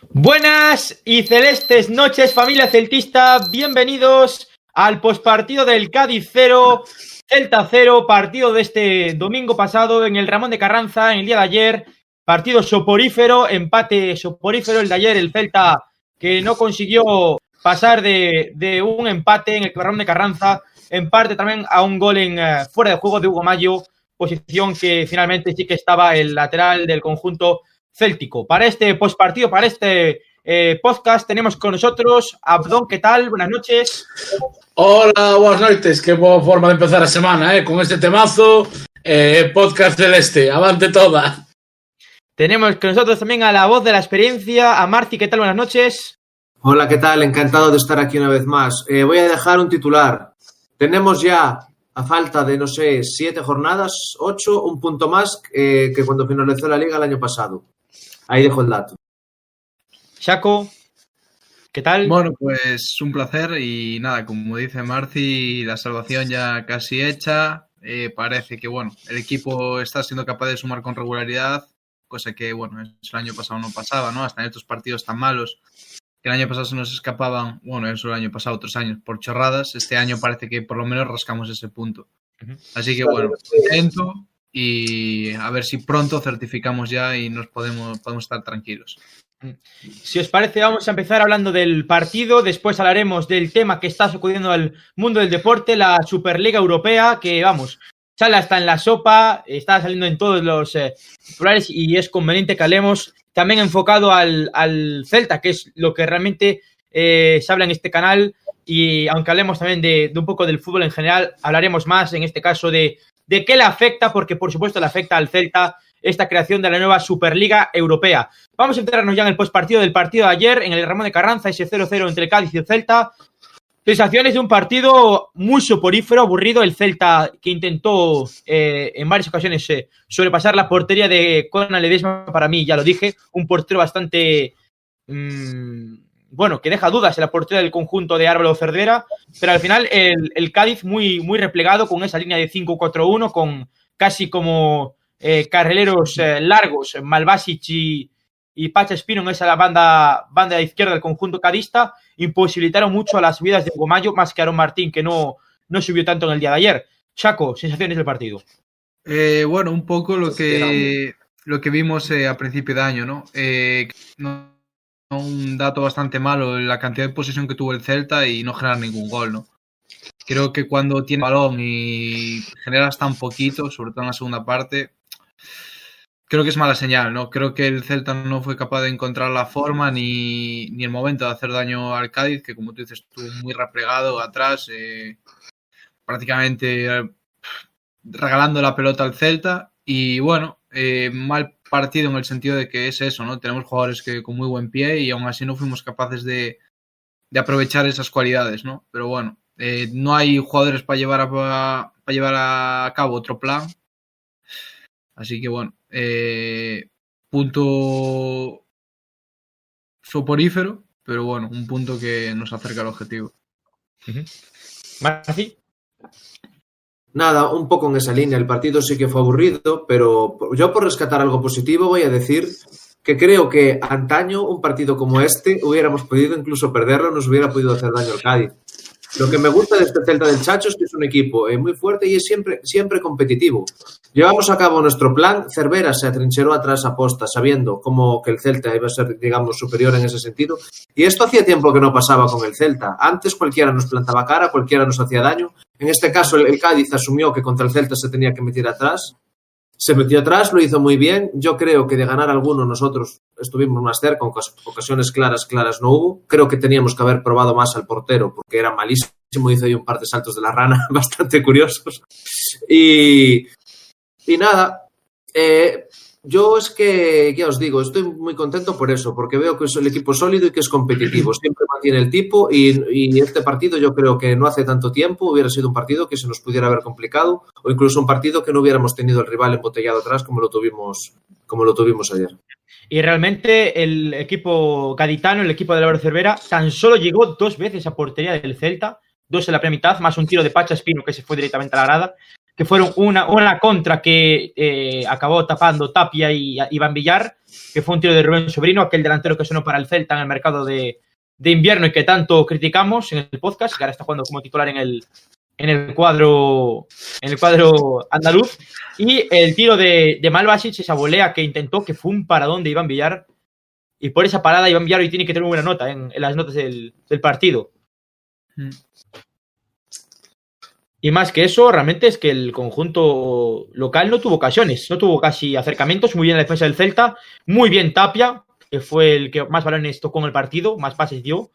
Buenas y celestes noches, familia celtista. Bienvenidos al pospartido del Cádiz 0, Celta 0, partido de este domingo pasado en el Ramón de Carranza, en el día de ayer. Partido soporífero, empate soporífero el de ayer, el Celta que no consiguió pasar de, de un empate en el Ramón de Carranza, en parte también a un gol en eh, fuera de juego de Hugo Mayo, posición que finalmente sí que estaba el lateral del conjunto céltico. Para este postpartido, para este eh, podcast, tenemos con nosotros a Abdón. ¿Qué tal? Buenas noches. Hola, buenas noches. Qué buena forma de empezar la semana, ¿eh? Con este temazo, eh, podcast celeste. Avante toda. Tenemos con nosotros también a la voz de la experiencia, a Marci. ¿Qué tal? Buenas noches. Hola, ¿qué tal? Encantado de estar aquí una vez más. Eh, voy a dejar un titular. Tenemos ya, a falta de, no sé, siete jornadas, ocho, un punto más eh, que cuando finalizó la liga el año pasado. Ahí dejo el dato. Chaco, ¿qué tal? Bueno, pues un placer y nada, como dice Marci, la salvación ya casi hecha. Eh, parece que bueno, el equipo está siendo capaz de sumar con regularidad, cosa que bueno, el año pasado no pasaba, ¿no? Hasta en estos partidos tan malos que el año pasado se nos escapaban, bueno, eso el año pasado, otros años, por chorradas. Este año parece que por lo menos rascamos ese punto. Así que bueno, contento y a ver si pronto certificamos ya y nos podemos, podemos estar tranquilos. Si os parece, vamos a empezar hablando del partido, después hablaremos del tema que está sacudiendo al mundo del deporte, la Superliga Europea, que vamos, sale hasta en la sopa, está saliendo en todos los eh, titulares y es conveniente que hablemos también enfocado al, al Celta, que es lo que realmente eh, se habla en este canal. Y aunque hablemos también de, un poco del fútbol en general, hablaremos más en este caso de, de qué le afecta, porque por supuesto le afecta al Celta esta creación de la nueva Superliga Europea. Vamos a entrarnos ya en el postpartido del partido de ayer, en el Ramón de Carranza, ese 0-0 entre Cádiz y el Celta. Sensaciones de un partido muy soporífero, aburrido. El Celta que intentó eh, en varias ocasiones eh, sobrepasar la portería de Conan Ledesma, para mí, ya lo dije, un portero bastante. Mmm, bueno, que deja dudas en la portería del conjunto de Álvaro Cervera, pero al final el, el, Cádiz muy, muy replegado con esa línea de 5-4-1, con casi como eh, carrileros eh, largos, Malvasic y, y Pacha Espino en esa la banda, banda de izquierda del conjunto cadista, imposibilitaron mucho a las subidas de Gomayo, más que Aaron Martín, que no, no subió tanto en el día de ayer. Chaco, sensaciones del partido. Eh, bueno, un poco lo que, lo que vimos a principio de año, ¿no? no un dato bastante malo la cantidad de posesión que tuvo el Celta y no generar ningún gol, ¿no? Creo que cuando tiene balón y generas tan poquito, sobre todo en la segunda parte, creo que es mala señal, ¿no? Creo que el Celta no fue capaz de encontrar la forma ni, ni el momento de hacer daño al Cádiz, que como tú dices, estuvo muy replegado atrás, eh, prácticamente eh, regalando la pelota al Celta y bueno, eh, mal partido en el sentido de que es eso, ¿no? Tenemos jugadores que con muy buen pie y aún así no fuimos capaces de, de aprovechar esas cualidades, ¿no? Pero bueno, eh, no hay jugadores para llevar a, para llevar a cabo otro plan. Así que bueno, eh, punto soporífero, pero bueno, un punto que nos acerca al objetivo. -huh. Marci. Nada, un poco en esa línea. El partido sí que fue aburrido, pero yo por rescatar algo positivo voy a decir que creo que antaño un partido como este hubiéramos podido incluso perderlo, nos hubiera podido hacer daño al Cádiz. Lo que me gusta de este Celta del Chacho es que es un equipo eh, muy fuerte y es siempre, siempre competitivo. Llevamos a cabo nuestro plan, Cervera se atrincheró atrás a posta sabiendo como que el Celta iba a ser, digamos, superior en ese sentido. Y esto hacía tiempo que no pasaba con el Celta. Antes cualquiera nos plantaba cara, cualquiera nos hacía daño. En este caso el Cádiz asumió que contra el Celta se tenía que meter atrás se metió atrás, lo hizo muy bien. Yo creo que de ganar alguno nosotros estuvimos más cerca, ocasiones claras, claras no hubo. Creo que teníamos que haber probado más al portero porque era malísimo, hizo ahí un par de saltos de la rana bastante curiosos. Y, y nada, eh, yo es que, ya os digo, estoy muy contento por eso, porque veo que es el equipo sólido y que es competitivo. Siempre mantiene el tipo y, este partido yo creo que no hace tanto tiempo hubiera sido un partido que se nos pudiera haber complicado o incluso un partido que no hubiéramos tenido el rival embotellado atrás como lo tuvimos, como lo tuvimos ayer. Y realmente el equipo gaditano, el equipo de Álvaro Cervera, tan solo llegó dos veces a portería del Celta, dos en la primera mitad, más un tiro de Pacha Espino que se fue directamente a la grada. Que fueron una, una contra que eh, acabó tapando Tapia y Iván Villar, que fue un tiro de Rubén Sobrino, aquel delantero que sonó para el Celta en el mercado de, de invierno y que tanto criticamos en el podcast, que ahora está jugando como titular en el, en el cuadro en el cuadro andaluz. Y el tiro de, de Malvasic, esa volea que intentó que fue un paradón de Iván Villar. Y por esa parada Iván Villar hoy tiene que tener una buena nota en, en las notas del, del partido. Mm. Y más que eso realmente es que el conjunto local no tuvo ocasiones no tuvo casi acercamientos muy bien la defensa del Celta muy bien Tapia que fue el que más balones tocó en el partido más pases dio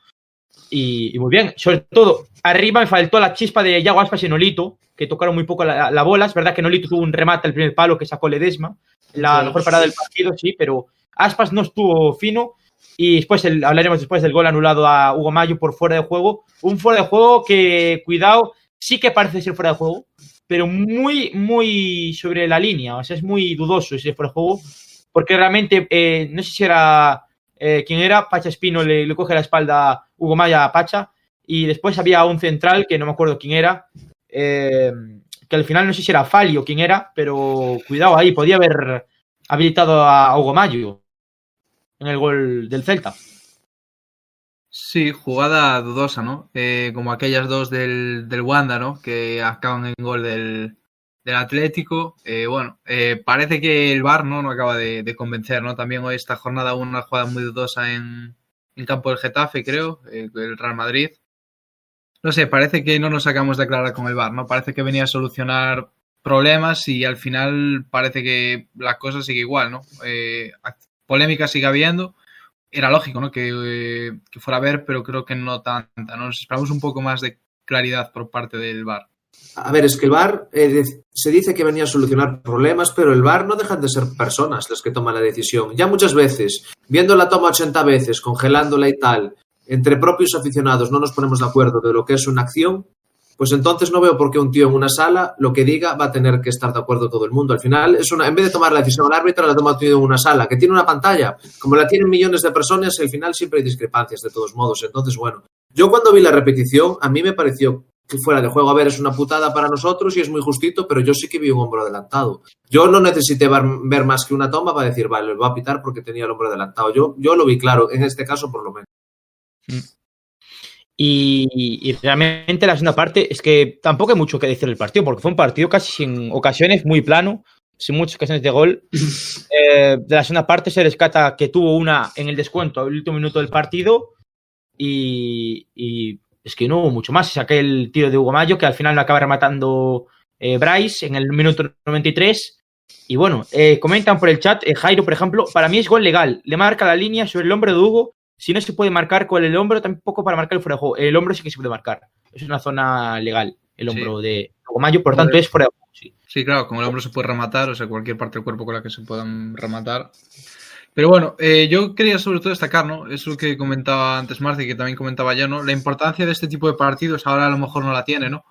y, y, muy bien. Sobre todo, arriba me faltó la chispa de Yago Aspas y Nolito, que tocaron muy poco la, la, bola. Es verdad que Nolito tuvo un remate al primer palo que sacó Ledesma, la sí, mejor parada del partido, sí, pero Aspas no estuvo fino. Y después el, hablaremos después del gol anulado a Hugo Mayo por fuera de juego. Un fuera de juego que, cuidado, sí que parece ser fuera de juego, pero muy, muy sobre la línea. O sea, es muy dudoso ese fuera de juego, porque realmente, eh, no sé si era eh, quién era, Pacha Espino le, le, coge la espalda Hugo Maya a Pacha y después había un central que no me acuerdo quién era, eh, que al final no sé si era Fali o quién era, pero cuidado ahí, podía haber habilitado a Hugo Mayo en el gol del Celta. Sí, jugada dudosa, ¿no? Eh, como aquellas dos del, del Wanda, ¿no? Que acaban en gol del, del Atlético. Eh, bueno, eh, parece que el VAR ¿no? no acaba de, convencer, ¿no? También hoy esta jornada una jugada muy dudosa en, en campo del Getafe, creo, eh, el Real Madrid. No sé, parece que no nos sacamos de aclarar con el VAR, ¿no? Parece que venía a solucionar problemas y al final parece que la cosa sigue igual, ¿no? Eh, polémica sigue habiendo. Era lógico, ¿no? Que, eh, que fuera a ver, pero creo que no tanta, ¿no? Nos esperamos un poco más de claridad por parte del VAR. A ver, es que el VAR eh, se dice que venía a solucionar problemas, pero el VAR no dejan de ser personas las que toman la decisión. Ya muchas veces, viendo la toma 80 veces, congelándola y tal, entre propios aficionados no nos ponemos de acuerdo de lo que es una acción, pues entonces no veo por qué un tío en una sala lo que diga va a tener que estar de acuerdo todo el mundo. Al final, es una, en vez de tomar la decisión al árbitro, la toma en una sala que tiene una pantalla. Como la tienen millones de personas, al final siempre hay discrepancias de todos modos. Entonces, bueno, yo cuando vi la repetición, a mí me pareció que fuera de juego. A ver, es una putada para nosotros y es muy justito, pero yo sí que vi un hombro adelantado. Yo no necesité ver más que una toma para decir, vale, lo voy a pitar porque tenía el hombro adelantado. Yo, yo lo vi claro, en este caso por lo menos. Y, y, realmente la segunda parte es que tampoco hay mucho que decir del partido, porque fue un partido casi sin ocasiones, muy plano, sin muchas ocasiones de gol. Eh, de la segunda parte se rescata que tuvo una en el descuento, el último minuto del partido, y, y es que no hubo mucho más. Saqué el tiro de Hugo Mayo, que al final lo acaba rematando eh, Bryce en el minuto 93. Y bueno, eh, comentan por el chat, Jairo, por ejemplo, para mí es gol legal. Le marca la línea sobre el hombro de Hugo. Si no se puede marcar con el hombro, tampoco para marcar el fuera de juego. El hombro sí que se puede marcar. Es una zona legal, el hombro sí. de Mayo, por tanto es fuera de juego. Sí. sí, claro, con el hombro se puede rematar, o sea, cualquier parte del cuerpo con la que se puedan rematar. Pero bueno, eh, yo quería sobre todo destacar, ¿no? Eso que comentaba antes Marci, que también comentaba yo, ¿no? La importancia de este tipo de partidos ahora a lo mejor no la tiene, ¿no?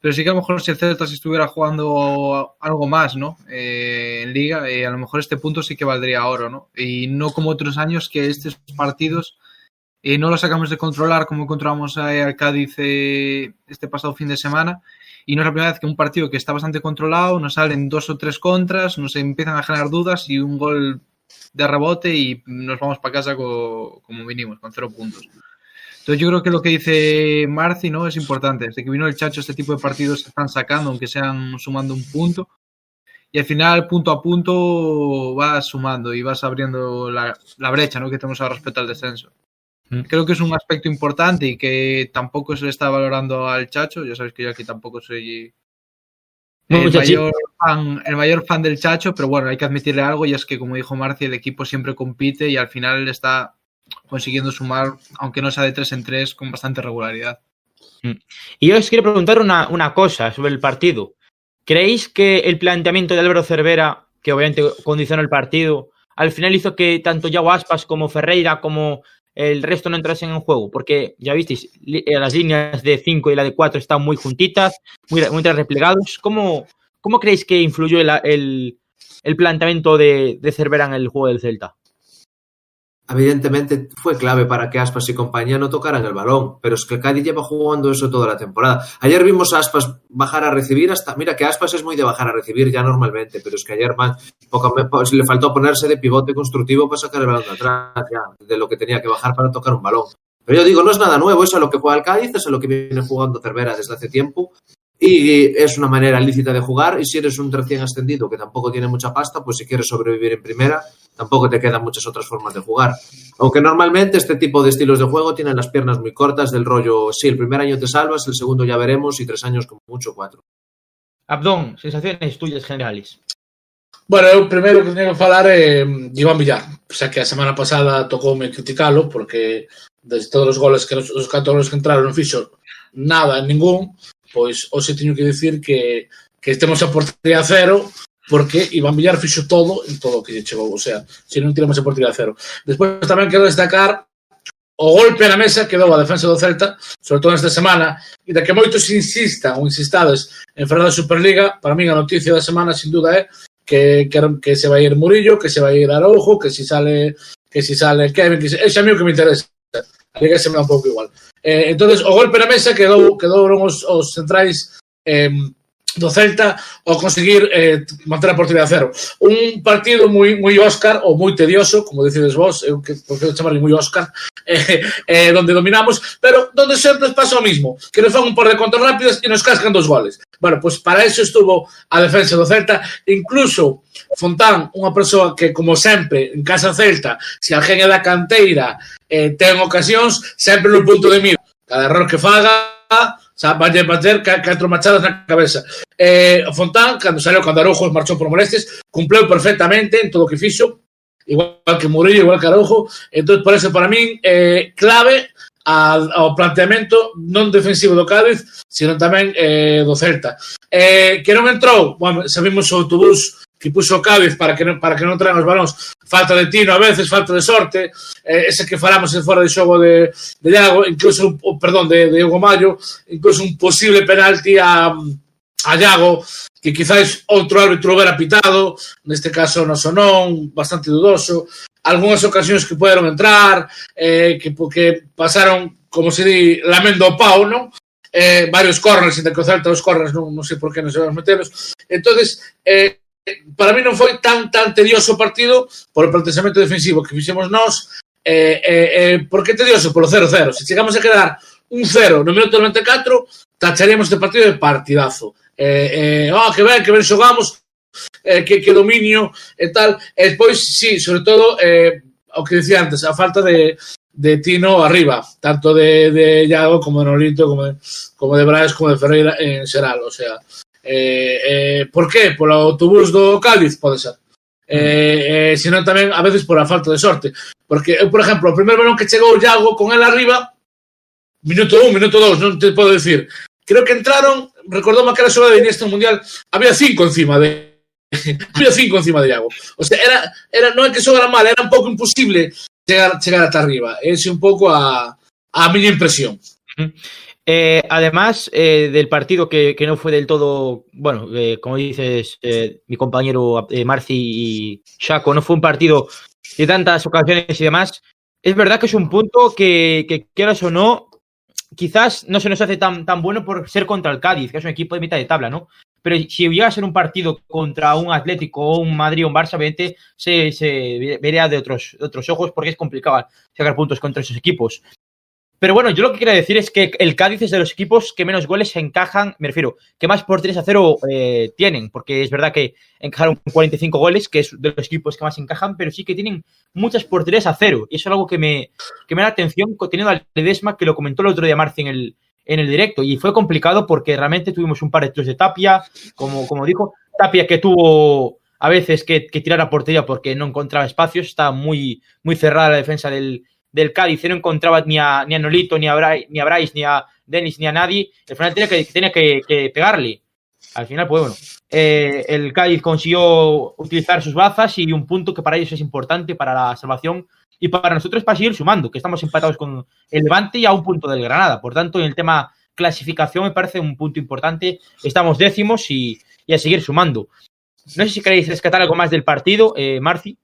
Pero sí que a lo mejor si el Celta estuviera jugando algo más, ¿no? Eh, en liga, eh, a lo mejor este punto sí que valdría oro, ¿no? Y no como otros años que estos partidos eh, no los sacamos de controlar como encontramos al Cádiz este pasado fin de semana. Y no es la primera vez que un partido que está bastante controlado nos salen dos o tres contras, nos empiezan a generar dudas y un gol de rebote y nos vamos para casa co como vinimos, con cero puntos. Entonces yo creo que lo que dice Marci ¿no? es importante. Desde que vino el Chacho, este tipo de partidos se están sacando, aunque sean sumando un punto. Y al final, punto a punto, vas sumando y vas abriendo la, la brecha ¿no? que tenemos ahora respecto al descenso. Mm. Creo que es un aspecto importante y que tampoco se le está valorando al Chacho. Ya sabes que yo aquí tampoco soy el mayor, fan, el mayor, fan, del Chacho, pero bueno, hay que admitirle algo y es que, como dijo Marci, el equipo siempre compite y al final está consiguiendo sumar, aunque no sea de tres en tres, con bastante regularidad. Mm. Y yo os quiero preguntar una, una cosa sobre el partido. ¿Creéis que el planteamiento de Álvaro Cervera, que obviamente condicionó el partido, al final hizo que tanto Yago Aspas como Ferreira como el resto no entrasen en juego, porque ya visteis, las líneas de 5 y la de 4 están muy juntitas, muy, muy replegados. ¿Cómo, ¿Cómo creéis que influyó el, el, el planteamiento de, de, Cervera en el juego del Celta? Evidentemente fue clave para que Aspas y compañía no tocaran el balón, pero es que el Cádiz lleva jugando eso toda la temporada. Ayer vimos a Aspas bajar a recibir hasta, mira que Aspas es muy de bajar a recibir ya normalmente, pero es que ayer man, poco, le faltó ponerse de pivote constructivo para sacar el balón atrás, ya, de lo que tenía que bajar para tocar un balón. Pero yo digo, no es nada nuevo, eso es lo que juega el Cádiz, eso es lo que viene jugando Cervera desde hace tiempo y es una manera lícita de jugar y si eres un recién ascendido que tampoco tiene mucha pasta, pues si quieres sobrevivir en primera, tampoco te quedan muchas otras formas de jugar. Aunque normalmente este tipo de estilos de juego tienen las piernas muy cortas del rollo, sí, el primer año te salvas, el segundo ya veremos y tres años como mucho cuatro. Abdón, sensaciones tuyas generales. Bueno, eu primeiro que teño que falar é Iván Villar, o sea que a semana pasada tocoume criticalo porque desde todos os goles que os, os 14 que entraron non fixo nada, ningún, pois hoxe teño que dicir que, que estemos a portería cero porque Iván Villar fixo todo en todo o que lle chegou, o sea, se non tiramos a portería cero. Despois tamén quero destacar o golpe na mesa que deu a defensa do Celta, sobre todo nesta semana, e da que moitos insistan ou insistades en fora da Superliga, para mí a noticia da semana, sin duda, é que, que, que se vai ir Murillo, que se vai ir Araujo, que si sale que si sale Kevin, que é ese amigo que me interesa. A Liga se me dá un pouco igual. Eh, entonces o golpe na mesa quedou quedaron os, os centrais eh, do Celta ao conseguir eh, manter a portería a cero. Un partido moi moi Óscar ou moi tedioso, como decides vos, eu que prefiro chamarle moi Óscar, eh, eh, donde dominamos, pero donde sempre pasa o mismo, que nos fan un par de contos rápidos e nos cascan dos goles. Bueno, pois pues para eso estuvo a defensa do Celta, incluso Fontán, unha persoa que, como sempre, en casa Celta, se alguén é da canteira, eh, ten ocasións, sempre no punto de mira. Cada error que faga, Xa, vai bater ca, catro machadas na cabeza. Eh, Fontán, cando saiu, cando Araujo marchou por molestias, cumpleu perfectamente en todo o que fixo, igual que Murillo, igual que Araujo. Entón, por eso, para min, eh, clave ao planteamento non defensivo do Cádiz, sino tamén eh, do Celta. Eh, que non entrou, bueno, sabemos o autobús que puso Cádiz para que non, para que non traen os balóns, falta de tino a veces, falta de sorte, eh, ese que falamos en fora de xogo de, de Iago, incluso, oh, perdón, de, de Hugo Mayo, incluso un posible penalti a, a Iago, que quizáis outro árbitro hubiera pitado, neste caso no sonón, bastante dudoso, algunhas ocasións que puderon entrar, eh, que, que pasaron, como se di, lamendo o pau, non? Eh, varios corners, entre que o Celta os corners non, non sei por que non se van meteros. entonces eh, para mí non foi tan tan tedioso o partido por o planteamento defensivo que fixemos nós. Eh, eh, eh, por que tedioso? Polo 0-0 se chegamos a quedar un 0 no minuto 94 tacharíamos este partido de partidazo. Eh, eh, oh, que ben, que ben xogamos eh, que, que dominio e tal. E despois, sí, sobre todo eh, o que dicía antes, a falta de, de Tino arriba, tanto de, de Iago como de Nolito, como de, como de Brais, como de Ferreira en Xeral, o sea, Eh, eh, por qué? Polo autobús do Cádiz, pode ser. Eh, eh, senón tamén a veces por a falta de sorte. Porque eu, por exemplo, o primer balón que chegou Iago con el arriba, minuto 1, minuto 2, non te podo decir. Creo que entraron, recordou que era xoga de Iniesta no Mundial, había cinco encima de había cinco encima de Iago. O sea, era, era, non é que xogara mal, era un pouco imposible chegar, chegar ata arriba. Ese un pouco a, a miña impresión. Eh, además eh, del partido que, no fue del todo, bueno, eh, como dices mi compañero Marci y Chaco, no fue un partido de tantas ocasiones y demás. Es verdad que es un punto que, que quieras o no, quizás no se nos hace tan, tan bueno por ser contra el Cádiz, que es un equipo de mitad de tabla, ¿no? Pero si llega a ser un partido contra un Atlético o un Madrid o un Barça, obviamente se, se vería de otros, de otros ojos porque es complicado sacar puntos contra esos equipos. Pero bueno, yo lo que quiero decir es que el Cádiz es de los equipos que menos goles se encajan, me refiero, que más por 3 a 0 eh, tienen, porque es verdad que encajaron 45 goles, que es de los equipos que más encajan, pero sí que tienen muchas por 3 a 0. Y eso es algo que me, que me da atención, teniendo al Ledesma, que lo comentó el otro día Marci en el, en el directo. Y fue complicado porque realmente tuvimos un par de tiros de Tapia, como, como dijo, Tapia que tuvo a veces que, tirar a portería porque no encontraba espacios, está muy, muy cerrada la defensa del del Cádiz no encontraba ni a, ni a Nolito, ni a, Bryce, ni a ni a Denis, ni a nadie, al final tenía que, tenía que, que pegarle. Al final, pues bueno, eh, el Cádiz consiguió utilizar sus bazas y un punto que para ellos es importante para la salvación y para nosotros para seguir sumando, que estamos empatados con el Levante y a un punto del Granada. Por tanto, en el tema clasificación me parece un punto importante. Estamos décimos y, y a seguir sumando. No sé si queréis rescatar algo más del partido, eh, Marci.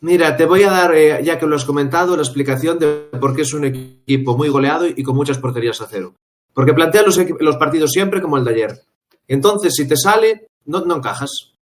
Mira, te voy a dar, eh, ya que lo has comentado, la explicación de por qué es un equipo muy goleado y con muchas porterías a cero. Porque plantea los, partidos siempre como el de ayer. Entonces, si te sale, no, encajas.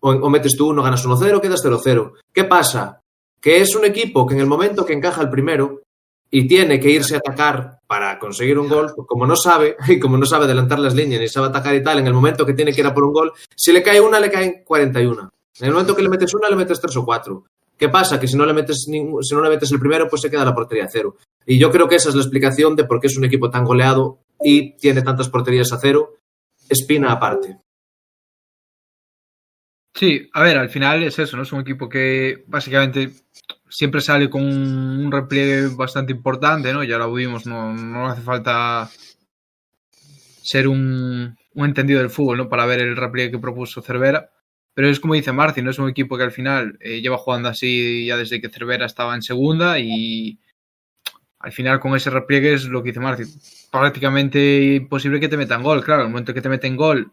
O, o, metes tú uno, ganas 1-0, quedas 0-0. ¿Qué pasa? Que es un equipo que en el momento que encaja el primero y tiene que irse a atacar para conseguir un gol, pues como no sabe, y como no sabe adelantar las líneas ni sabe atacar y tal, en el momento que tiene que ir a por un gol, si le cae una, le caen 41. En el momento que le metes una, le metes tres o cuatro. ¿Qué pasa? Que si no le metes si no le metes el primero, pues se queda la portería a cero. Y yo creo que esa es la explicación de por qué es un equipo tan goleado y tiene tantas porterías a cero. Espina aparte. Sí, a ver, al final es eso, ¿no? Es un equipo que básicamente siempre sale con un repliegue bastante importante, ¿no? Ya lo vimos, no, no hace falta ser un, un, entendido del fútbol, ¿no? Para ver el repliegue que propuso Cervera. Pero es como dice Marci, no es un equipo que al final eh, lleva jugando así ya desde que Cervera estaba en segunda y al final con ese repliegue es lo que dice Marci, prácticamente imposible que te metan gol. Claro, el momento que te meten gol,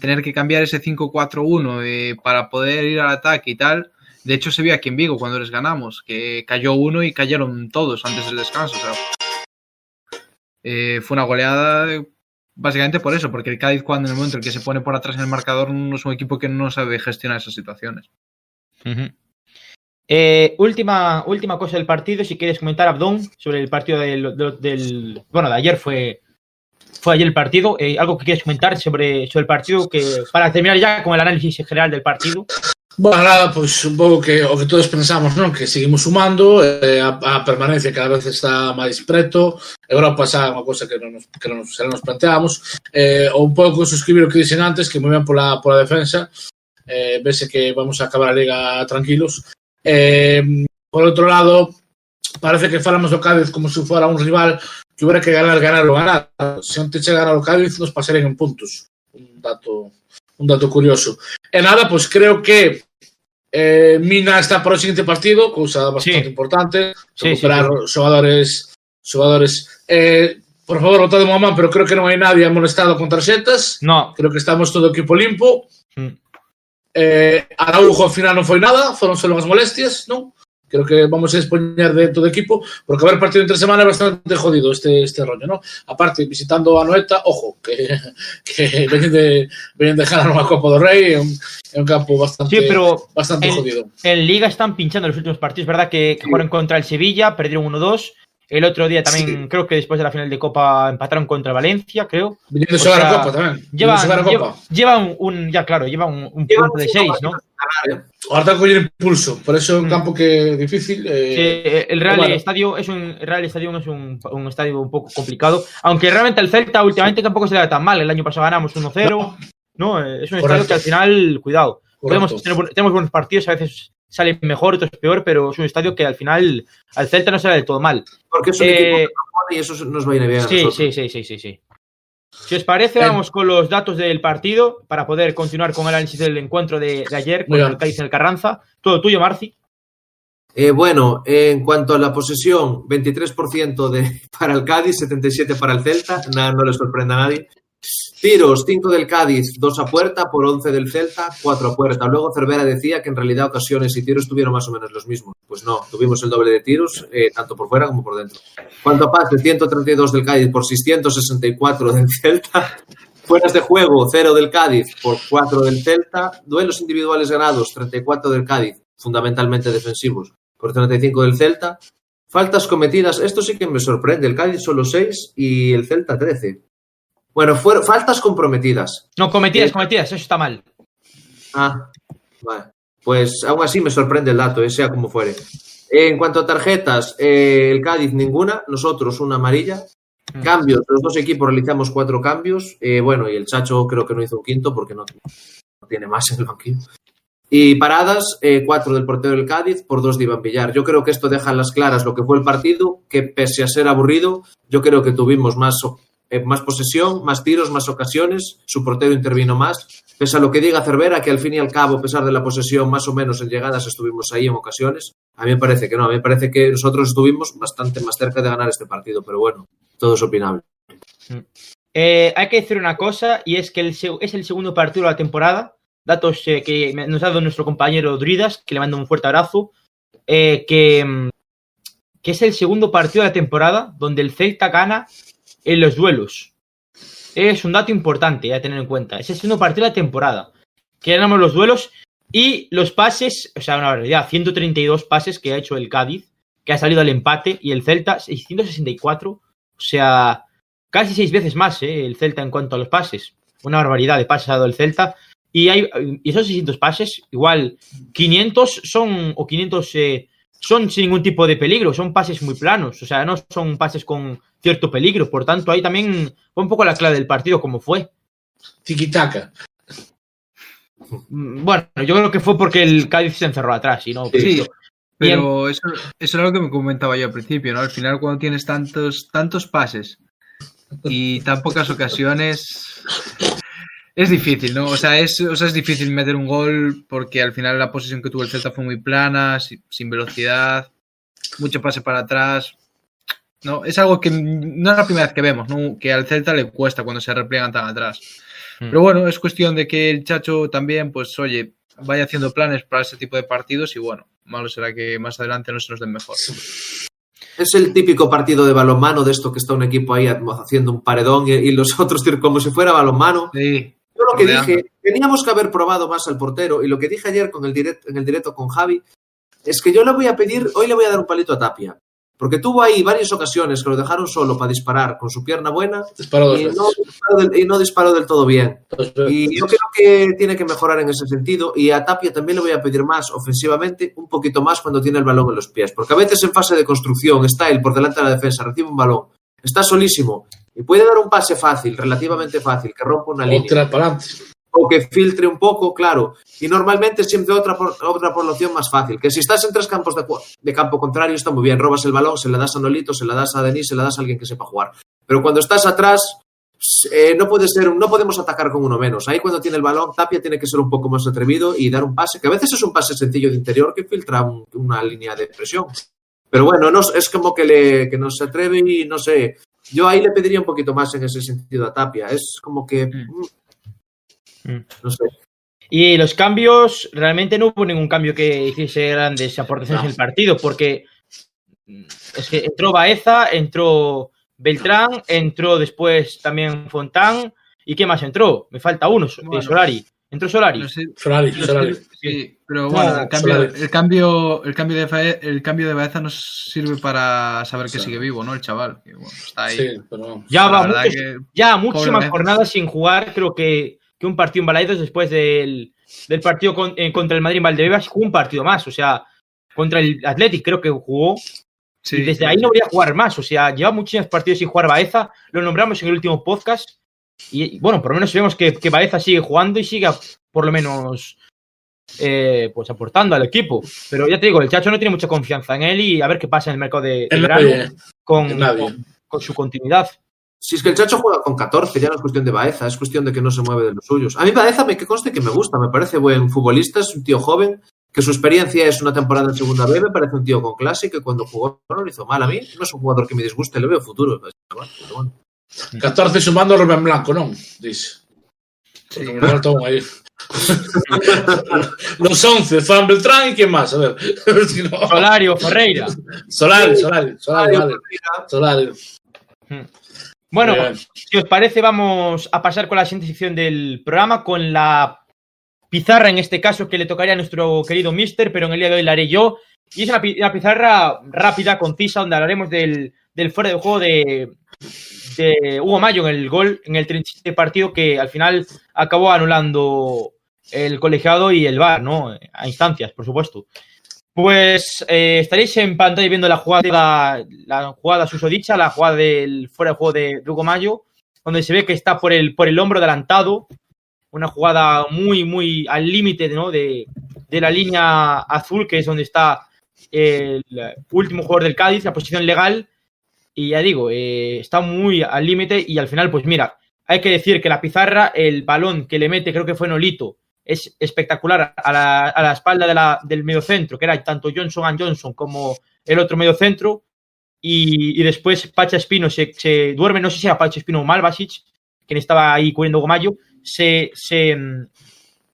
tener que cambiar ese 5-4-1 eh, para poder ir al ataque y tal. De hecho, se vio aquí en Vigo cuando les ganamos, que cayó uno y cayeron todos antes del descanso. O sea, eh, fue una goleada básicamente por eso, porque el Cádiz cuando en el momento en que se pone por atrás en el marcador no es un equipo que no sabe gestionar esas situaciones. Eh, última, última cosa del partido, si quieres comentar, Abdón, sobre el partido del bueno, de ayer fue, fue ayer el partido, eh, algo que quieres comentar sobre, sobre el partido, que para terminar ya con el análisis general del partido. Bueno, nada, pois pues, un pouco que o que todos pensamos, non? Que seguimos sumando, eh, a, a permanencia cada vez está máis preto, Europa xa é unha cosa que non nos, que non nos, nos planteamos, eh, un pouco suscribir o que dixen antes, que moi ben pola, pola defensa, eh, vese que vamos a acabar a Liga tranquilos. Eh, por outro lado, parece que falamos do Cádiz como se fora un rival que hubiera que ganar, ganar ou ganar. Se onte chegar ao Cádiz, nos pasarían en puntos. Un dato un dato curioso. E nada, pois creo que eh, Mina está para o seguinte partido, cousa bastante sí. importante, recuperar sí, sí, sí. xogadores xogadores eh, por favor, votade mamá, pero creo que non hai nadie amonestado con tarxetas. No. Creo que estamos todo equipo limpo. Mm. Eh, Araujo ao final non foi nada, foron solo as molestias, non? Creo que vamos a expoñer de todo equipo, porque haber partido entre semana é bastante jodido este, este rollo, ¿no? Aparte, visitando a Noeta, ojo, que, que veñen de, veñen de ganar unha Copa do Rei, é un, campo bastante, sí, pero bastante en, jodido. En Liga están pinchando los últimos partidos, ¿verdad? Que, que sí. jugaron contra el Sevilla, perdieron 1-2, El otro día también, sí. creo que después de la final de Copa empataron contra Valencia, creo. Viniendo a jugar a Copa también. Llevan, lleva, llevan un, ya claro, llevan un, un punto de seis, ¿no? Ahora está con impulso, por eso es un campo que es difícil. Eh, el Real bueno. Estadio es un el Real Estadio es un, un, estadio un poco complicado, aunque realmente el Celta últimamente tampoco se le da tan mal. El año pasado ganamos 1-0, no. ¿no? Es un Correcto. estadio que al final, cuidado, podemos tener, tenemos buenos partidos, a veces sale mejor, otros peor, pero es un estadio que al final al Celta no sale del todo mal. Porque es un eh, equipo y eso nos va a ir bien. Sí, sí, sí, sí, sí, sí. Si os parece, vamos con los datos del partido para poder continuar con el análisis del encuentro de, de ayer con el Cádiz en el Carranza. Todo tuyo, Marci. Eh, bueno, en cuanto a la posesión, 23% de, para el Cádiz, 77% para el Celta, nada, no le sorprende a nadie. Tiros, 5 del Cádiz, 2 a puerta, por 11 del Celta, 4 a puerta. Luego Cervera decía que en realidad ocasiones y tiros tuvieron más o menos los mismos. Pues no, tuvimos el doble de tiros, eh, tanto por fuera como por dentro. Cuanto a pase, 132 del Cádiz por 664 del Celta. Fueras de juego, 0 del Cádiz por 4 del Celta. Duelos individuales ganados, 34 del Cádiz, fundamentalmente defensivos, por 35 del Celta. Faltas cometidas, esto sí que me sorprende. El Cádiz solo 6 y el Celta 13. Bueno, fueron faltas comprometidas. No, cometidas, eh, cometidas, eso está mal. Ah, vale. Pues aún así me sorprende el dato, eh, sea como fuere. Eh, en cuanto a tarjetas, eh, el Cádiz ninguna, nosotros una amarilla. Mm. Cambios, los dos equipos realizamos cuatro cambios. Bueno, y el Chacho creo que no hizo un quinto porque no, no tiene más en el banquillo. Y paradas, eh, cuatro del portero del Cádiz por dos de Iván Villar. Yo creo que esto deja en las claras lo que fue el partido, que pese a ser aburrido, yo creo que tuvimos más más posesión, más tiros, más ocasiones, su portero intervino más. Pese a lo que diga Cervera, que al fin y al cabo, a pesar de la posesión, más o menos en llegadas estuvimos ahí en ocasiones, a mí me parece que no, a mí me parece que nosotros estuvimos bastante más cerca de ganar este partido, pero bueno, todo es opinable. Eh, hay que decir una cosa, y es que el, es el segundo partido de la temporada, datos eh, que nos ha dado nuestro compañero Druidas, que le mando un fuerte abrazo, eh, que, mm, que es el segundo partido de la temporada donde el Celta gana en los duelos. Es un dato importante a tener en cuenta. Es el segundo partido de la temporada. Que ganamos los duelos y los pases, o sea, una barbaridad, 132 pases que ha hecho el Cádiz, que ha salido al empate, y el Celta 664, o sea, casi seis veces más ¿eh? el Celta en cuanto a los pases. Una barbaridad de pases ha dado el Celta. Y, hay, esos 600 pases, igual 500 son, o 500 eh, son sin ningún tipo de peligro, son pases muy planos, o sea, no son pases con cierto peligro. Por tanto, ahí también fue un poco la clave del partido, como fue. Tiki-taka. Mm, Bueno, yo creo que fue porque el Cádiz se encerró atrás y no. Sí, pero eso, eso era lo que me comentaba yo al principio, ¿no? Al final, cuando tienes tantos, tantos pases y tan pocas ocasiones, es difícil, ¿no? O sea, es, o sea, es difícil meter un gol porque al final la posición que tuvo el Celta fue muy plana, sin, sin velocidad, mucho pase para atrás. No, es algo que no es la primera vez que vemos, ¿no? Que al Celta le cuesta cuando se repliegan tan atrás. Mm. Pero bueno, es cuestión de que el Chacho también, pues oye, vaya haciendo planes para ese tipo de partidos y bueno, malo será que más adelante no se nos den mejor. Es el típico partido de balonmano de esto que está un equipo ahí haciendo un paredón y, y los otros como si fuera balonmano. Sí, Yo lo que dije, teníamos que haber probado más al portero y lo que dije ayer con el direct, en el directo con Javi es que yo le voy a pedir, hoy le voy a dar un palito a Tapia, porque tuvo ahí varias ocasiones que lo dejaron solo para disparar con su pierna buena Disparó y no, disparó del, y no disparó del todo bien. Y yo creo que tiene que mejorar en ese sentido. Y a Tapia también le voy a pedir más ofensivamente, un poquito más cuando tiene el balón en los pies. Porque a veces en fase de construcción está él por delante de la defensa, recibe un balón, está solísimo y puede dar un pase fácil, relativamente fácil, que rompa una línea tirar para adelante. o que filtre un poco, claro. Y normalmente siempre otra por, otra por la opción más fácil. Que si estás en tres campos de, campo contrario está muy bien. Robas el balón, se le das a Nolito, se le das a Denis, se le das a alguien que sepa jugar. Pero cuando estás atrás, eh, no puede ser, no podemos atacar con uno menos. Ahí cuando tiene el balón, Tapia tiene que ser un poco más atrevido y dar un pase, que a veces es un pase sencillo de interior que filtra un- una línea de presión. Pero bueno, no, es como que, le, que no se atreve y no sé. Yo ahí le pediría un poquito más en ese sentido a Tapia. Es como que. mm, Mm. No sé. Y los cambios, realmente no hubo ningún cambio que hiciese grandes aportaciones No. en el partido, porque mm, es que entró Baeza, entró Beltrán, entró después también Fontán, ¿y qué más entró? Me falta uno, eh, Bueno. Solari. Entró Solari. no sé, Solari, no sé, Solari. sí, pero No, bueno, el cambio, el cambio, el cambio de Fae- el cambio de Baeza nos sirve para saber que Sí. sigue vivo, ¿no? El chaval, que bueno, está ahí. Sí, pero Ya va verdad muchos- que- ya muchísimas jornadas sin jugar, creo que, que un partido en Balaidos después del, del partido con- eh, contra el Madrid en Valdebebas, jugó un partido más, o sea, contra el Athletic creo que jugó, sí, y desde ahí no voy a jugar más, o sea, lleva muchísimos partidos sin jugar Baeza, lo nombramos en el último podcast, y bueno, por lo menos vemos que, que Baeza sigue jugando y sigue por lo menos eh, pues aportando al equipo, pero ya te digo, el Chacho no tiene mucha confianza en él y a ver qué pasa en el mercado de, verano con, con- con su continuidad. Si es que el Chacho juega con 14, ya no es cuestión de Baeza, es cuestión de que no se mueve de los suyos. A mí Baeza me que conste que me gusta, me parece buen futbolista, es un tío joven, que su experiencia es una temporada en segunda B, me parece un tío con clase y que cuando jugó no lo hizo mal. A mí no es un jugador que me disguste, le veo futuro. Pero bueno. 14 sumando Rubén Blanco, non? Dice. Sí, Me falta un aí. Los 11, Fan Beltrán y quién más, a ver. Si no- Solario, Ferreira. Solari, Solari, Solari, vale. Solari. Bueno, Bien. si os parece, vamos a pasar con la siguiente sección del programa, con la pizarra, en este caso, que le tocaría a nuestro querido Mister, pero en el día de hoy la haré yo. Y es una pizarra rápida, concisa, donde hablaremos del, del fuera de juego de, Hugo Mayo en el gol, en el 37 partido, que al final acabó anulando el colegiado y el VAR, ¿no? A instancias, por supuesto. Pues eh, estaréis en pantalla viendo la jugada, la jugada susodicha, la jugada del fuera de juego de Hugo Mayo, donde se ve que está por el, por el hombro adelantado. Una jugada muy, muy al límite ¿no? de, de la línea azul, que es donde está el último jugador del Cádiz, la posición legal. Y ya digo, eh, está muy al límite y al final, pues mira, hay que decir que la pizarra, el balón que le mete, creo que fue Nolito, es espectacular a la, a la espalda de del mediocentro, que era tanto Johnson Johnson como el otro mediocentro. Y, y después Pacha Espino se, se duerme, no sé si era Pacha Espino o Malvasic, quien estaba ahí cubriendo Gomayo, se, se,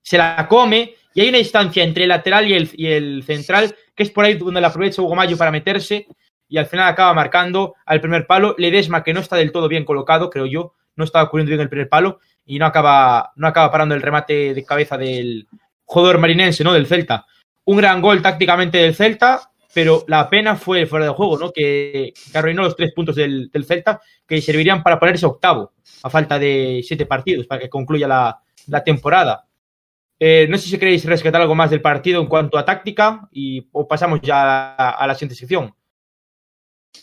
se la come Y hay una distancia entre el lateral y el, y el central, que es por ahí donde la aprovecha Hugo Mayo para meterse, y al final acaba marcando al primer palo. Ledesma, que no está del todo bien colocado, creo yo, no estaba cubriendo bien el primer palo, y no acaba, no acaba parando el remate de cabeza del jugador marinense, ¿no? Del Celta. Un gran gol tácticamente del Celta, pero la pena fue fuera de juego, ¿no? Que, arruinó los tres puntos del, Celta, que servirían para ponerse octavo, a falta de siete partidos, para que concluya la, temporada. Eh, no sé si queréis rescatar algo más del partido en cuanto a táctica y o pasamos ya a la siguiente sección.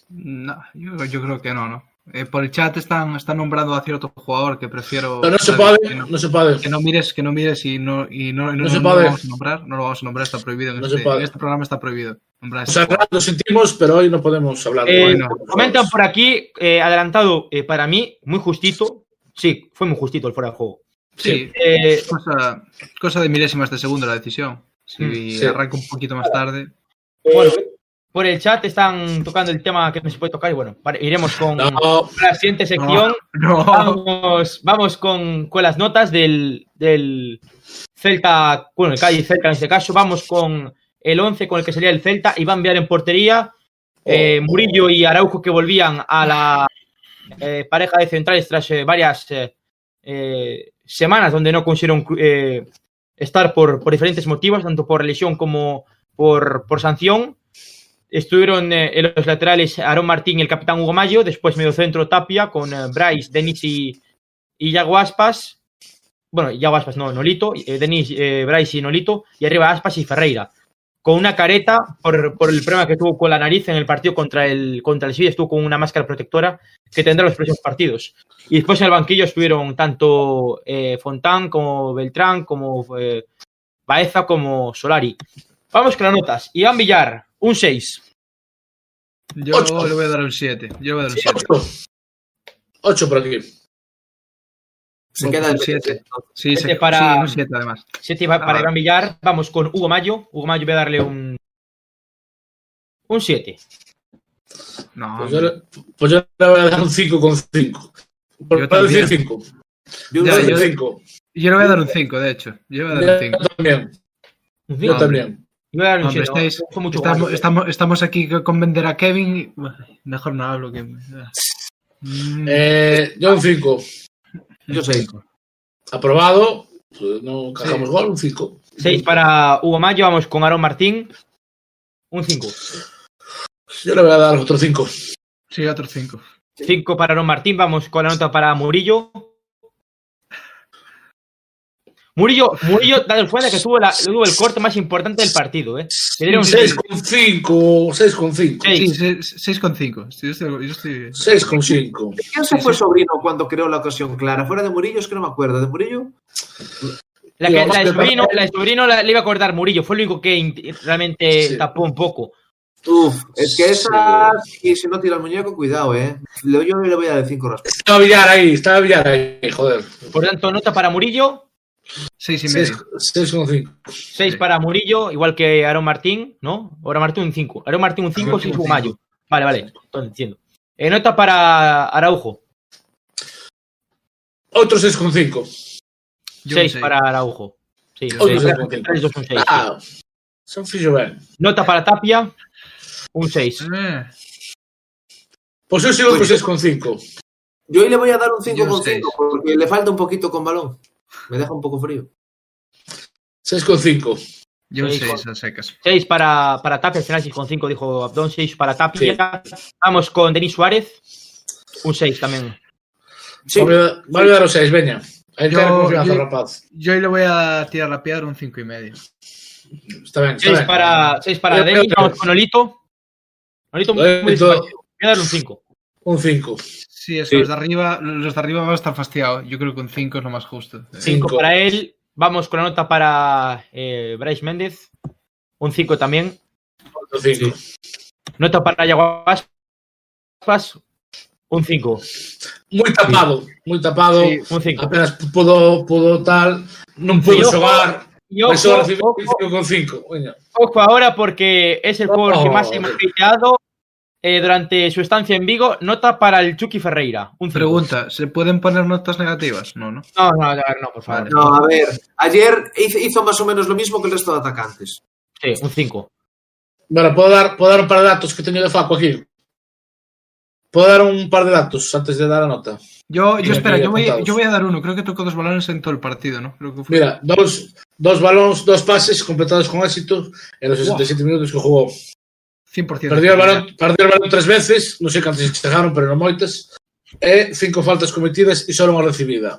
No, yo, yo, creo que no, ¿no? Eh, por el chat están, están nombrando a cierto jugador que prefiero. No, no se puede, que no, no, se puede. Que no mires, que no mires y no, y no, no, se no puede. lo vamos a nombrar. No lo vamos a nombrar, está prohibido. En, No este, se puede. en este programa está prohibido. Nombrar O sea, lo sentimos, pero hoy no podemos hablar. Eh, Bueno, comentan por aquí, eh, adelantado eh, para mí, muy justito. Sí, fue muy justito el fuera de juego. Sí, Eh, cosa, cosa de milésimas de segundo la decisión. Si Mm, sí. arranca un poquito más tarde. bueno, por el chat están tocando el tema que no se puede tocar y bueno, iremos con No, la siguiente sección. No, Vamos, vamos con, con las notas del, del Celta, bueno, el Cádiz Celta en este caso. Vamos con el 11 con el que sería el Celta. Iván Vial en portería. eh, Murillo y Araujo que volvían a la eh, pareja de centrales tras eh, varias eh, eh, semanas donde no consiguieron eh, estar por, por diferentes motivos, tanto por lesión como por, por sanción. Estuvieron eh, en los laterales Aaron Martín y el capitán Hugo Mayo, después medio centro Tapia con eh, Bryce, Denis y, y Yago Aspas. Bueno, Yago Aspas no, Nolito, eh, Denis, Bryce y Nolito, y arriba Aspas y Ferreira. Con una careta por, por el problema que tuvo con la nariz en el partido contra el, contra el Sevilla, estuvo con una máscara protectora que tendrá los próximos partidos. Y después en el banquillo estuvieron tanto Fontán como Beltrán, como Baeza, como Solari. Vamos con las notas. Iván Villar, un 6. yo Ocho. le voy a dar un 7. Yo le voy a dar un 7. ocho. Ocho por aquí. Se queda el siete. 7. Sí, Este se, para- sí, un 7 además. 7 para Ah. Iván Villar. Vamos con Hugo Mayo. Hugo Mayo voy a darle un. Un 7. No, Pues yo, le, pues yo le voy a dar un 5 con 5. Yo Por para decir también. 5. Yo Ya, no sé, Decir yo- 5. yo le voy a dar un 5, de hecho. Yo le voy a dar un 5. Yo también. Yo cinco. también. Yo voy a dar un Hombre, 7. estáis- Fue mucho Estamos, estamos, estamos aquí con vender a Kevin. Mejor no hablo que. Mm, Eh, yo un 5. yo sé. Aprobado. Pues no cajamos Sí. gol, un 5. 6 para Hugo Mayo. Vamos con Aaron Martín. Un 5. Yo le voy a dar otro 5. Sí, otro 5. 5 para Aaron Martín. Vamos con la nota para Murillo. Murillo, Murillo, dados cuenta que tuvo, la, tuvo el corte más importante del partido, ¿eh? Le dieron un 6 seis. con 5. 6 con 5. Seis. Sí, 6,5. Sí, yo estoy, yo estoy- 6 con 5. ¿Quién se fue sobrino cuando creó la ocasión clara? Fuera de Murillo, es que no me acuerdo. ¿De Murillo? La, que, Digamos la de Sobrino, la de Sobrino la- le iba a acordar Murillo, fue el único que realmente Sí. tapó un poco. Uf, es que esa, y si no tira el muñeco, cuidado, ¿eh? Yo le voy a dar 5 respeto. Estaba Villar ahí, estaba Villar ahí, joder. Por tanto, nota para Murillo, Seis y medio. 6 con 5. 6 para Murillo, igual que Aaron Martín, ¿no? Aaron Martín un 5. Aaron Martín un 5, Aaron 6 Martín un Hugo Mayo. Vale, vale, entonces entiendo. Eh, nota para Araujo, Otro 6 con 5. Yo 6 un para Araujo. Sí, seis, un seis. dos, un 6. Ah, son fillo ben. Nota para Tapia, un 6. Eh, Pues yo sigo con Pues- 6 con 5. Yo hoy le voy a dar un 5 Yo con seis. 5 porque le falta un poquito con balón. Me deja un poco frío. 6 con 5. yo un Seis, 6 a secas. 6 para, para Tapia, al final 6 con 5 dijo Abdón, 6 para Tapia. Vamos con Denis Suárez, un 6 también. Sí, Voy a dar los 6, veña. Hay que Yo- dar confianza, yo- rapaz. Yo hoy le voy a tirar la piedra un 5 y medio. Está bien, está 6 bien. para, seis para Yo Denis, vamos con Olito. Olito muy, muy. Voy a darle un 5. Un 5. Sí, eso, Sí. Los, de arriba, los de arriba van a estar fastidiados. Yo creo que un 5 es lo más justo. 5 Cinco. para él. Vamos con la nota para eh, Bryce Méndez. Un 5 también. Otro 5. Nota para Yago Aspas. Un 5. Muy tapado, muy tapado. Sí. Un 5. Apenas pudo, pudo tal. Non Y pudo ojo, xogar. Y Por eso ojo, ojo, 5 con 5. Veña. ojo ahora porque es el jugador que Oh. más hemos hateado eh, durante su estancia en Vigo, nota para el Chucky Ferreira. Un. Pregunta, ¿se pueden poner notas negativas? No, no. No, no, a ver, no, por favor. No, a ver, ayer hizo, más o menos lo mismo que el resto de atacantes. Sí, un 5. Bueno, puedo dar, puedo dar un par de datos que tengo de Faco aquí. Puedo dar un par de datos antes de dar la nota. Yo, yo espera, yo voy, yo voy a dar uno. Creo que tocó dos balones en todo el partido, ¿no? Creo que fue. Mira, dos, dos balones, dos pases completados con éxito en los 67 minutos que jugó. 100%. Perdió el balón, perdió el balón tres veces, non sei cantas chegaron, pero non moitas. E cinco faltas cometidas e só unha recibida.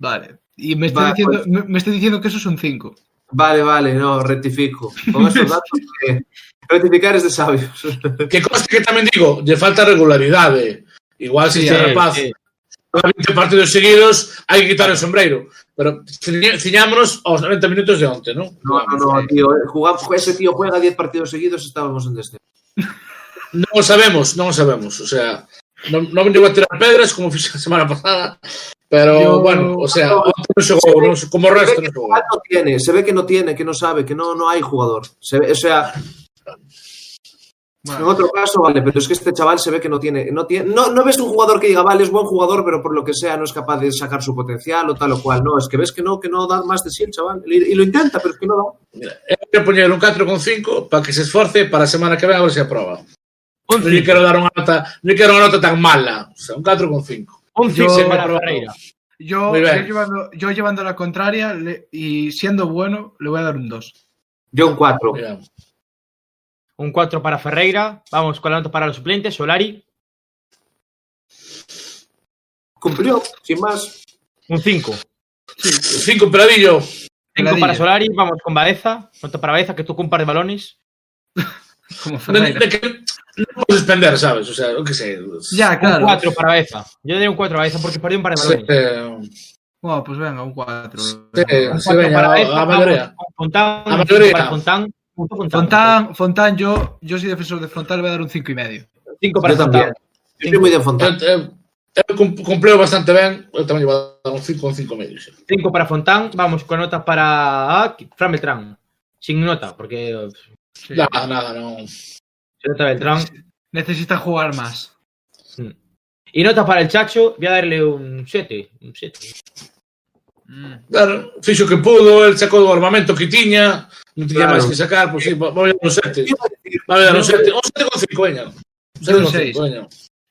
Vale. E me está, vale, diciendo, pues... me, me está diciendo que eso son cinco. Vale, vale, no, rectifico. Con esos datos que eh, rectificar es de sabios. que conste que tamén digo, lle falta regularidade. Igual se sí, este rapaz sí. Juega 20 partidos seguidos, hai que quitar o sombreiro. Pero ciñámonos aos 90 minutos de onte, non? No, no, no, tío. eh, Jugaba, ese tío juega 10 partidos seguidos, estábamos en descenso. Non o sabemos, non o sabemos. O sea, non, non me a tirar pedras como fixe a semana pasada, pero Yo- bueno, o sea, non xogou, non, como o resto se igual no tiene, se ve que no tiene, que no sabe, que no, no hay jugador. Se ve- o sea, en otro caso, vale, pero es que este chaval se ve que no tiene, no tiene, no, no ves un jugador que diga, vale, es buen jugador, pero por lo que sea no es capaz de sacar su potencial o tal o cual. No, es que ves que no, que no da más de sí el chaval. Y, y lo intenta, pero es que no da. Mira, eu quero poñer un 4,5 para que se esforce para a semana que ven a ver Non lle 5. quero dar unha nota, non lle quero unha nota tan mala, o sea, un 4,5. Un Yo- 5 para Ferreira. Yo, llevando, yo llevando la contraria le- y siendo bueno, le voy a dar un 2. Yo un 4. Mira, Un 4 para Ferreira. Vamos con la nota para los suplentes. Solari. Cumplió, sin más. Un 5. 5 peladillo. 5 Peladilla. para Solari. Vamos con Baeza. Nota para Baeza, que tocó un par de balones. Como Ferreira. de que non podes suspender, sabes? O sea, o que sei. Ya, claro. Un 4 para Baeza. Yo daría un 4 a Baeza porque perdió un par de Sí, balones. eh, Bueno, pues venga, un 4. sí, Un sí, 4 veña, para a, Baeza. a con. A Un 5 maioría. para Fontán. Fontán. Fontán, Fontán, yo, yo soy defensor de frontal, le voy a dar un 5 y medio. 5 para Yo también. Fontán. Yo soy muy de Fontán. eu, eu cum- cumpleo bastante ben, eu tamén llevo a dar un 5 con 5 medios. 5 para Fontán. Vamos con nota para ah, Fran Beltrán. Sin nota, porque Sí. Nada, nada, se nota Beltrán. Necesita jugar más. Y nota para el Chacho. Voy a darle un 7. Un 7. Mm. Claro, fixo que pudo, el sacou do armamento que tiña, non tiña Claro. máis que sacar, pois sí, vou dar un 7. Yo iba a Yo- 7. Un 7 con 5, veña. Un 7 un con seis. 5, veña.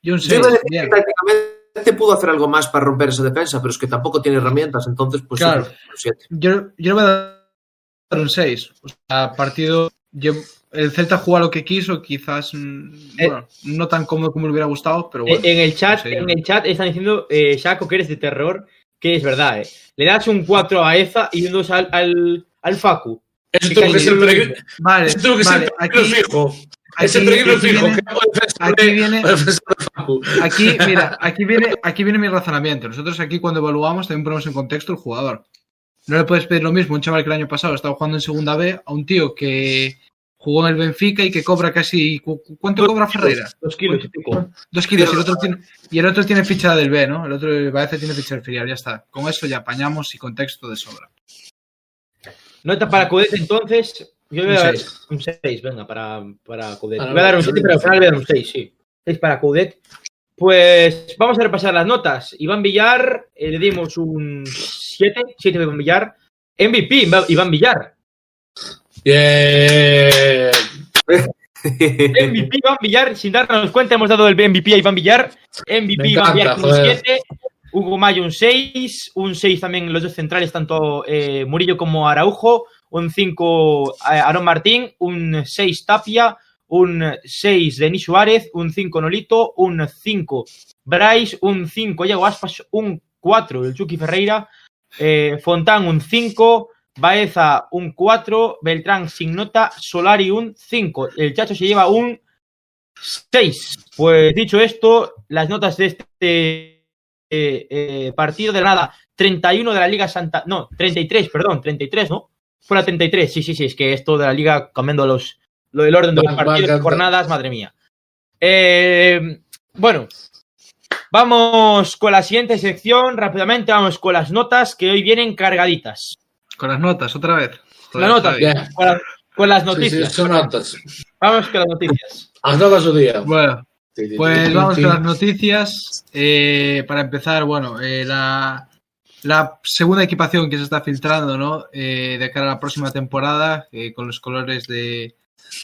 Y un yo 6. iba a decir Bien. que tácticamente pudo hacer algo más para romper esa defensa, pero es que tampoco tiene herramientas, entonces pues Claro. sí, un siete. Yo, yo le voy a dar un 6. O sea, partido. llevo- el Celta juega lo que quiso, quizás mm, Eh. bueno, no tan cómodo como le hubiera gustado, pero bueno. en el chat, sí. en el chat están diciendo, eh, Shaco, que eres de terror, que es verdad, eh. Le das un 4 a Eza y un 2 al, al, al Facu. Eso tuvo que ser peregrino, Vale, eso tuvo que vale, ser peregrino fijo. Ese peregrino fijo, viene- aquí viene-. Aquí, mira, aquí viene, aquí viene mi razonamiento. Nosotros aquí cuando evaluamos también ponemos en contexto el jugador. No le puedes pedir lo mismo a un chaval que el año pasado estaba jugando en segunda B a un tío que jugó en el Benfica y que cobra casi... ¿cu- cu- ¿Cuánto cobra Ferreira? Dos kilos. Dos kilos y el otro tiene, y el otro tiene ficha del B, ¿no? El otro Baeza tiene ficha del filial, ya está. Con eso ya apañamos y contexto de sobra. Nota para Coudet, entonces. Yo voy a Un dar seis. un 6, venga, para, para Coudet. Ah, voy a dar un no, 7, pero al final voy a dar un 6, sí. 6 para Coudet. Pues vamos a repasar las notas. Iván Villar, eh, le dimos un 7, 7 de Iván Villar. MVP, Iván- Villar. Bien. MVP Iván Villar, sin darnos cuenta, hemos dado el MVP a Iván Villar. MVP Me Iván Villar encanta, con un joder. 7. Hugo Mayo un 6. Un 6 también los dos centrales, tanto eh, Murillo como Araujo. Un 5 Aaron Martín. Un 6 Tapia. Un 6 Denis Suárez. Un 5 Nolito. Un 5 Bryce. Un 5 Diego Aspas. Un 4 el Chucky Ferreira. eh, Fontán un 5. Baeza un 4, Beltrán sin nota, Solari un 5. El Chacho se lleva un 6. Pues dicho esto, las notas de este eh, eh, partido de la nada, 31 de la Liga Santa, no, 33, perdón, 33, ¿no? Fue la 33, sí, sí, sí, es que esto de la Liga cambiando los, lo del orden de los partidos y jornadas, madre mía. Eh, bueno, vamos con la siguiente sección, rápidamente vamos con las notas que hoy vienen cargaditas. Con las notas, otra vez. Joder, La nota, con, la- con las noticias. sí, son notas. Vamos con las noticias. Hasta otro día. Bueno, pues vamos con las noticias. Eh, para empezar, bueno, eh, la, la, segunda equipación que se está filtrando, ¿no? Eh, de cara a la próxima temporada, eh, con los colores de,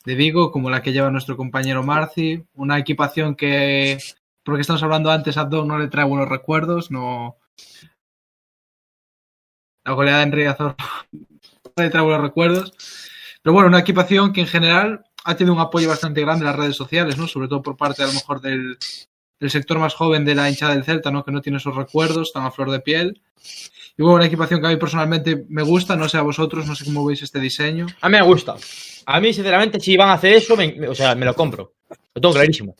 de, Vigo, como la que lleva nuestro compañero Marci. Una equipación que, porque estamos hablando antes, a no le trae buenos recuerdos, no. La goleada en Riazor no le trae buenos recuerdos. Pero bueno, una equipación que en general ha tenido un apoyo bastante grande en las redes sociales, ¿no? Sobre todo por parte a lo mejor del, sector más joven de la hinchada del Celta, ¿no? Que no tiene esos recuerdos tan a flor de piel. Y bueno, una equipación que a mí personalmente me gusta, no sé a vosotros, no sé cómo veis este diseño. A mí me gusta. A mí, sinceramente, si van a hacer eso, me, o sea, me lo compro. Lo tengo clarísimo.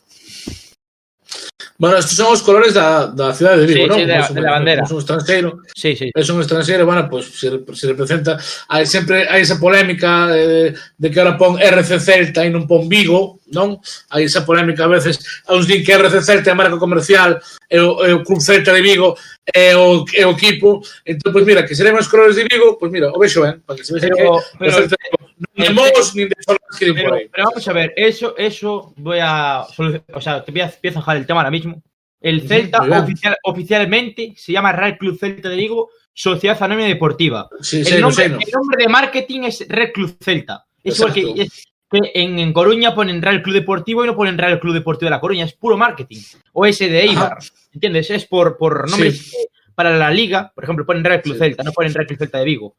Bueno, estos son os colores da, da cidade de Vigo, sí, non? Sí, da, de la bandera. Es un estranxeiro. Sí, sí. Es un estranxeiro, bueno, pues se, se representa... Hai sempre hai esa polémica de, de que ahora pon RC Celta e non pon Vigo, non? Hai esa polémica a veces, a uns din que RC Celta é a marca comercial e o, e o Club Celta de Vigo é o, é o equipo. Entón, pues mira, que seremos os colores de Vigo, pues mira, o vexo ben, para que se vexa que Pero, pero, o Celta de Vigo non Mos, nin de que pero, por aí. pero vamos a ver, eso, eso voy a. O sea, te voy a, voy a zanjar el tema ahora mismo. El Celta oficial, oficialmente se llama Real Club Celta de Vigo, Sociedad Anónima Deportiva. Sí, el, no, nombre, no. el nombre de marketing es Red Club Celta. Es igual Exacto. que, es que en, en Coruña ponen Real Club Deportivo y no ponen Real Club Deportivo de La Coruña. Es puro marketing. O ese de Eibar. ¿Entiendes? Es por, por nombres Sí. para la liga. Por ejemplo, ponen Real Club Sí. Celta, no ponen Real Club Celta de Vigo.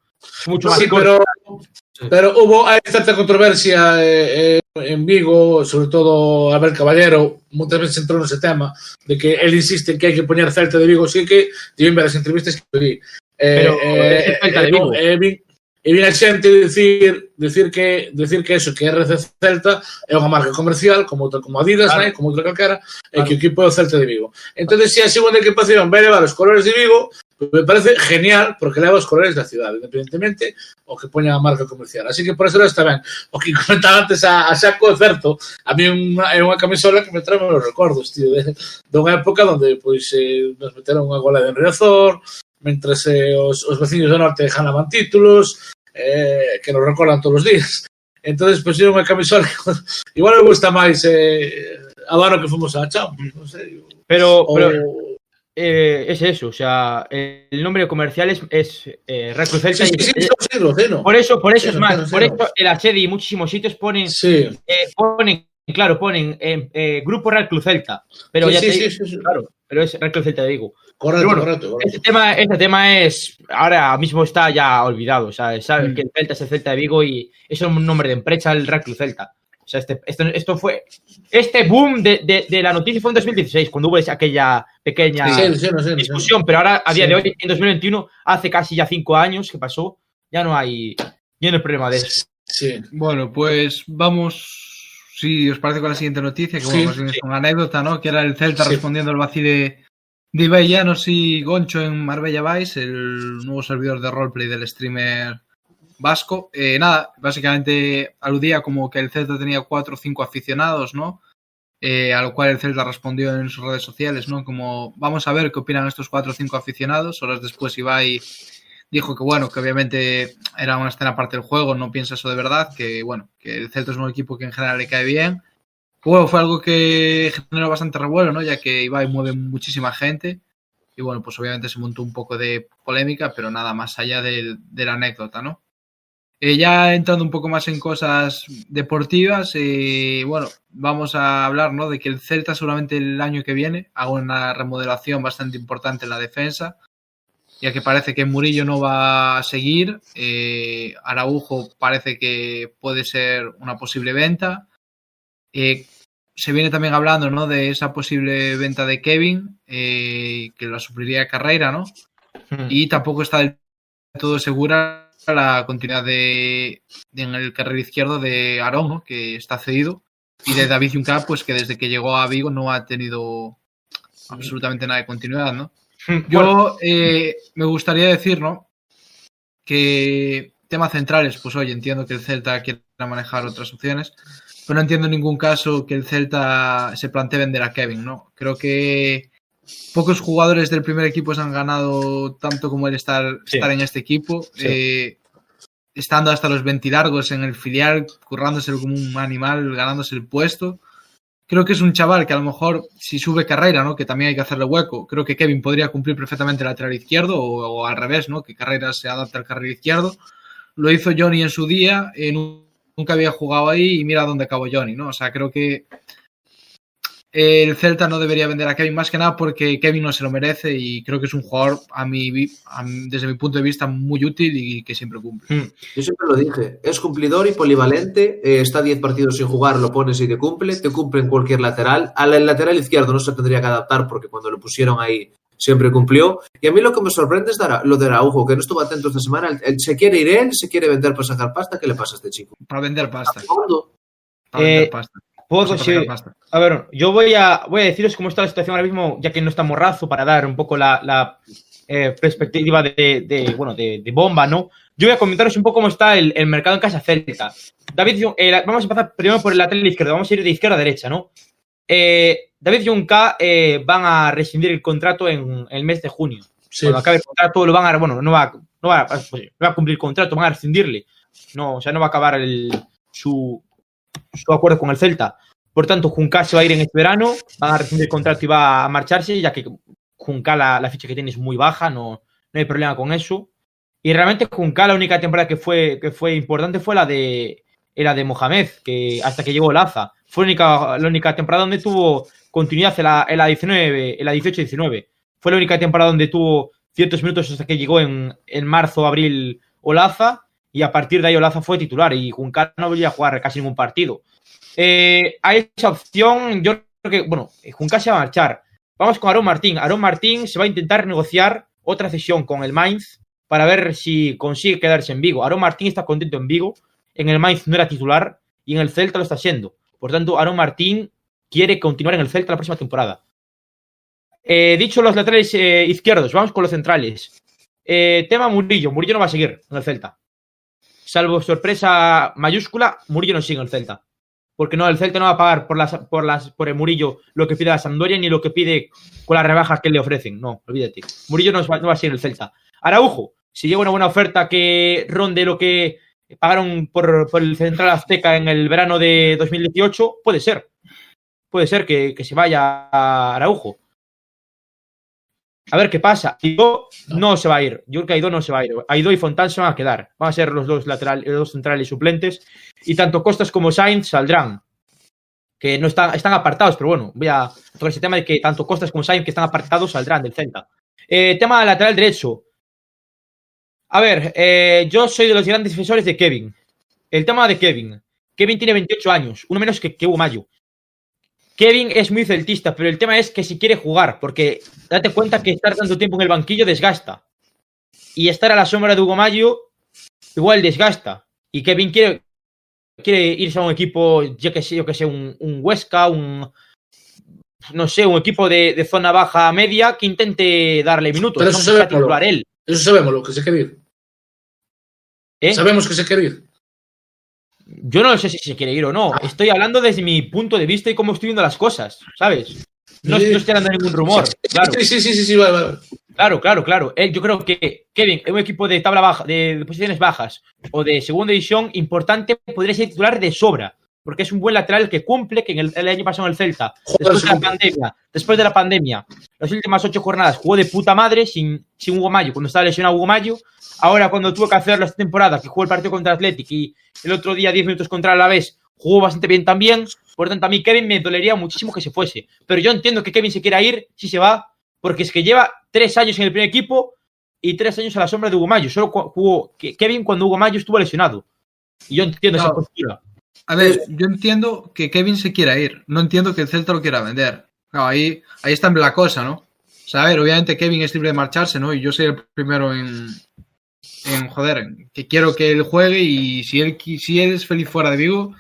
Mucho más Sí, pero, pero hubo hay cierta controversia eh, eh, en Vigo, sobre todo Abel Caballero, muchas veces entró nese tema, de que él insiste en que hai que poñer Celta de Vigo, sí que tive ver as entrevistas que vi. Eh, Pero Celta de Vigo. E vi a xente dicir, dicir que decir que eso, que RC Celta é unha marca comercial, como outra como Adidas, claro. né, como outra calquera, claro. e que o equipo é o Celta de Vigo. Entón, se a segunda equipación vai levar os colores de Vigo, me parece genial porque leva os colores da cidade, independentemente o que poña a marca comercial. Así que por eso está ben. O que comentaba antes a, a Xaco é certo. A mí unha, é unha camisola que me trae os recordos, tío, de, de unha época onde pois, eh, nos meteron unha gola de Enriazor, mentres eh, os, os veciños do norte ganaban títulos, eh, que nos recordan todos os días. entonces pusieron unha camisola que igual me gusta máis eh, a agora que fomos a Champions, non sei. Pero, o... pero eh, es eso, o sea, el nombre comercial es, es eh, Red Cruz Celta. Sí, sí, sí, sí, sí, lo no. Por eso, por eso sí, es más, no, por eso el HD y muchísimos sitios ponen, sí. eh, ponen claro, ponen eh, eh, Grupo Real Cruz Celta. Pero sí, ya sí, te, sí, sí, claro, pero es Real Club Celta de Vigo. Correcto, bueno, correcto, correcto. Este tema, este tema es, ahora mismo está ya olvidado, o sea, saben Mm. que el Celta es el Celta de Vigo y es un nombre de empresa, el Real Club Celta. O sea, este, esto, esto fue, este boom de, de, de la noticia fue en 2016, cuando hubo esa- aquella pequeña Sí, sí, sé. discusión, pero ahora, a día Sí. de hoy, en 2021, hace casi ya cinco años que pasó, ya no hay, ya no hay problema de eso. Sí. Bueno, pues vamos, si os parece, con la siguiente noticia, que Sí, bueno, bien es una anécdota, ¿no? Que era el Celta Sí. respondiendo al vacío de, de Ibai Llanos y Goncho en Marbella Vice, el nuevo servidor de roleplay del streamer vasco. Eh, nada, básicamente aludía como que el Celta tenía cuatro o cinco aficionados, ¿no? Eh, a lo cual el Celta respondió en sus redes sociales, ¿no? Como, vamos a ver qué opinan estos cuatro o cinco aficionados. Horas después Ibai dijo que, bueno, que obviamente era una escena aparte del juego, no piensa eso de verdad, que, bueno, que el Celta es un equipo que en general le cae bien. Bueno, fue algo que generó bastante revuelo, ¿no? Ya que Ibai mueve muchísima gente. Y bueno, pues obviamente se montó un poco de polémica, pero nada más allá de la anécdota, ¿no? Eh, ya entrando un poco más en cosas deportivas, eh, bueno, vamos a hablar ¿no? de que el Celta seguramente el año que viene haga una remodelación bastante importante en la defensa, ya que parece que Murillo no va a seguir, eh, Araujo parece que puede ser una posible venta. Eh, se viene también hablando ¿no? de esa posible venta de Kevin, eh, que la supliría Carrera, ¿no? y tampoco está del todo segura la continuidad de, de en el carril izquierdo de Arón, ¿no? que está cedido, y de David Junca, pues que desde que llegó a Vigo no ha tenido absolutamente nada de continuidad, ¿no? Yo eh, me gustaría decir, ¿no? Que temas centrales, pues oye, entiendo que el Celta quiera manejar otras opciones, pero no entiendo en ningún caso que el Celta se plantee vender a Kevin, ¿no? Creo que pocos jugadores del primer equipo se han ganado tanto como el estar, Sí. estar en este equipo. Sí. Eh, estando hasta los 20 largos en el filial, currándoselo como un animal, ganándose el puesto. Creo que es un chaval que a lo mejor, si sube carrera, ¿no? Que también hay que hacerle hueco. Creo que Kevin podría cumplir perfectamente el lateral izquierdo o, al revés, ¿no? Que carrera se adapta al carril izquierdo. Lo hizo Johnny en su día, en nunca había jugado ahí y mira dónde acabó Johnny, ¿no? O sea, creo que el Celta no debería vender a Kevin más que nada porque Kevin no se lo merece y creo que es un jugador, a mi, a, desde mi punto de vista, muy útil y que siempre cumple. Mm. Yo siempre lo dije, es cumplidor y polivalente, eh, está 10 partidos sin jugar, lo pones y te cumple, te cumple en cualquier lateral. Al lateral izquierdo no se tendría que adaptar porque cuando lo pusieron ahí siempre cumplió. Y a mí lo que me sorprende es lo de Araujo, que no estuvo atento esta semana. Él, se quiere ir él, se quiere vender para sacar pasta. ¿Qué le pasa a este chico? Para vender pasta. Para vender eh, pasta. Puedo sí. A ver, yo voy a, voy a deciros cómo está la situación ahora mismo, ya que no está Morrazo, para dar un poco la, la eh, perspectiva de, de, bueno, de, de, bomba, ¿no? Yo voy a comentaros un poco cómo está el, el mercado en casa Celta. David, eh, vamos a empezar primero por el lateral izquierdo, vamos a ir de izquierda a derecha, ¿no? Eh, David Junca eh, van a rescindir el contrato en, el mes de junio. Sí. Cuando acabe el contrato, lo van a, bueno, no va, no va, pues, no va a cumplir el contrato, van a rescindirle. No, o sea, no va a acabar el, su, su acuerdo con el Celta. Por tanto, Junca se va a ir en este verano, van a rescindir el contrato y va a marcharse, ya que Junca la, ficha que tiene es muy baja, no, hay problema con eso. Y realmente Junca la única temporada que fue, que fue importante fue la de, la de Mohamed, que hasta que llegó Laza. Fue la única, la única temporada donde tuvo continuidad en la, en la 19, en la 18-19. Fue la única temporada donde tuvo ciertos minutos hasta que llegó en, en marzo, abril Olaza y a partir de ahí Olaza fue titular y Juncal no volvía a jugar casi ningún partido. Eh, a esa opción, yo creo que, bueno, Juncal se va a marchar. Vamos con Aaron Martín. Aaron Martín se va a intentar negociar otra cesión con el Mainz para ver si consigue quedarse en Vigo. Aaron Martín está contento en Vigo. En el Mainz no era titular y en el Celta lo está siendo. Por tanto, Aaron Martín quiere continuar en el Celta la próxima temporada. Eh, dicho los laterales eh, izquierdos, vamos con los centrales. Eh, tema Murillo. Murillo no va a seguir en el Celta. Salvo sorpresa mayúscula, Murillo no sigue el Celta. Porque no, el Celta no va a pagar por, las, por, las, por el Murillo lo que pide la Sampdoria ni lo que pide con las rebajas que le ofrecen. No, olvídate. Murillo no va, no va a seguir el Celta. Araujo, si llega una buena oferta que ronde lo que pagaron por, por el Central Azteca en el verano de 2018, puede ser puede ser que, que se vaya a Araujo. A ver qué pasa. Aidó no se va a ir. Yo creo que Aidó no se va a ir. Aidó y Fontán se van a quedar. Van a ser los dos laterales, los dos centrales suplentes. Y tanto Costas como Sainz saldrán. Que no están, están apartados, pero bueno, voy a tocar ese tema de que tanto Costas como Sainz que están apartados saldrán del Celta. Eh, tema lateral derecho. A ver, eh, yo soy de los grandes defensores de Kevin. El tema de Kevin. Kevin tiene 28 años, uno menos que, que Hugo Mayo. Kevin es muy celtista, pero el tema es que si quiere jugar, porque date cuenta que estar tanto tiempo en el banquillo desgasta. Y estar a la sombra de Hugo Mayo igual desgasta. Y Kevin quiere, quiere irse a un equipo, yo que sé, yo que sé, un, un Huesca, un no sé, un equipo de, de, zona baja media que intente darle minutos. Pero eso, no sabemos, él. eso sabemos lo que se quiere ir. ¿Eh? Sabemos que se quiere ir. Yo no sé si se quiere ir o no. Estoy hablando desde mi punto de vista y cómo estoy viendo las cosas, ¿sabes? No, no estoy hablando de ningún rumor. Claro. Sí, sí, sí, sí, sí, vale, vale. Claro, claro, claro. Yo creo que Kevin, un equipo de tabla baja, de posiciones bajas o de segunda división, importante, podría ser titular de sobra. Porque es un buen lateral que cumple, que en el, el año pasado en el Celta, después de la pandemia, después de la pandemia, las últimas ocho jornadas jugó de puta madre sin, sin Hugo Mayo, cuando estaba lesionado Hugo Mayo. Ahora, cuando tuvo que hacerlo esta temporada, que jugó el partido contra Athletic y el otro día 10 minutos contra el Alavés, jugó bastante bien también. Por tanto, a mí Kevin me dolería muchísimo que se fuese. Pero yo entiendo que Kevin se quiera ir si se va, porque es que lleva tres años en el primer equipo y tres años a la sombra de Hugo Mayo. Solo jugó Kevin cuando Hugo Mayo estuvo lesionado. Y yo entiendo esa postura. A ver, yo entiendo que Kevin se quiera ir. No entiendo que el Celta lo quiera vender. Claro, ahí, ahí está la cosa, ¿no? O sea, a ver, obviamente Kevin es libre de marcharse, ¿no? Y yo soy el primero en, en joder, en que quiero que él juegue y si él, si él es feliz fuera de Vigo,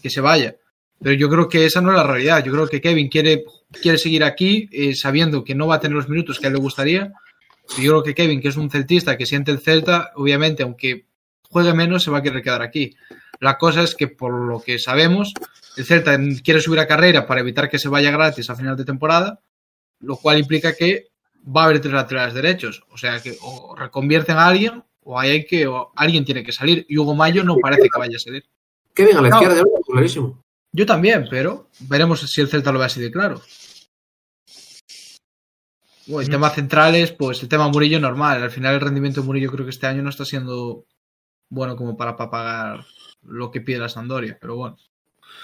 que se vaya. Pero yo creo que esa no es la realidad. Yo creo que Kevin quiere, quiere seguir aquí eh, sabiendo que no va a tener los minutos que a él le gustaría. Yo creo que Kevin, que es un celtista que siente el Celta, obviamente, aunque juegue menos, se va a querer quedar aquí. La cosa es que, por lo que sabemos, el Celta quiere subir a carrera para evitar que se vaya gratis a final de temporada, lo cual implica que va a haber tres laterales derechos. O sea que o reconvierten a alguien o hay que, o alguien tiene que salir. Y Hugo Mayo no parece que vaya a salir. Kevin a la No. izquierda, clarísimo. Yo también, pero veremos si el Celta lo ve así de claro. Bueno, el tema centrales, pues el tema Murillo normal. Al final el rendimiento de Murillo creo que este año no está siendo bueno como para, pa- pagar lo que pide la Sandoria, pero bueno.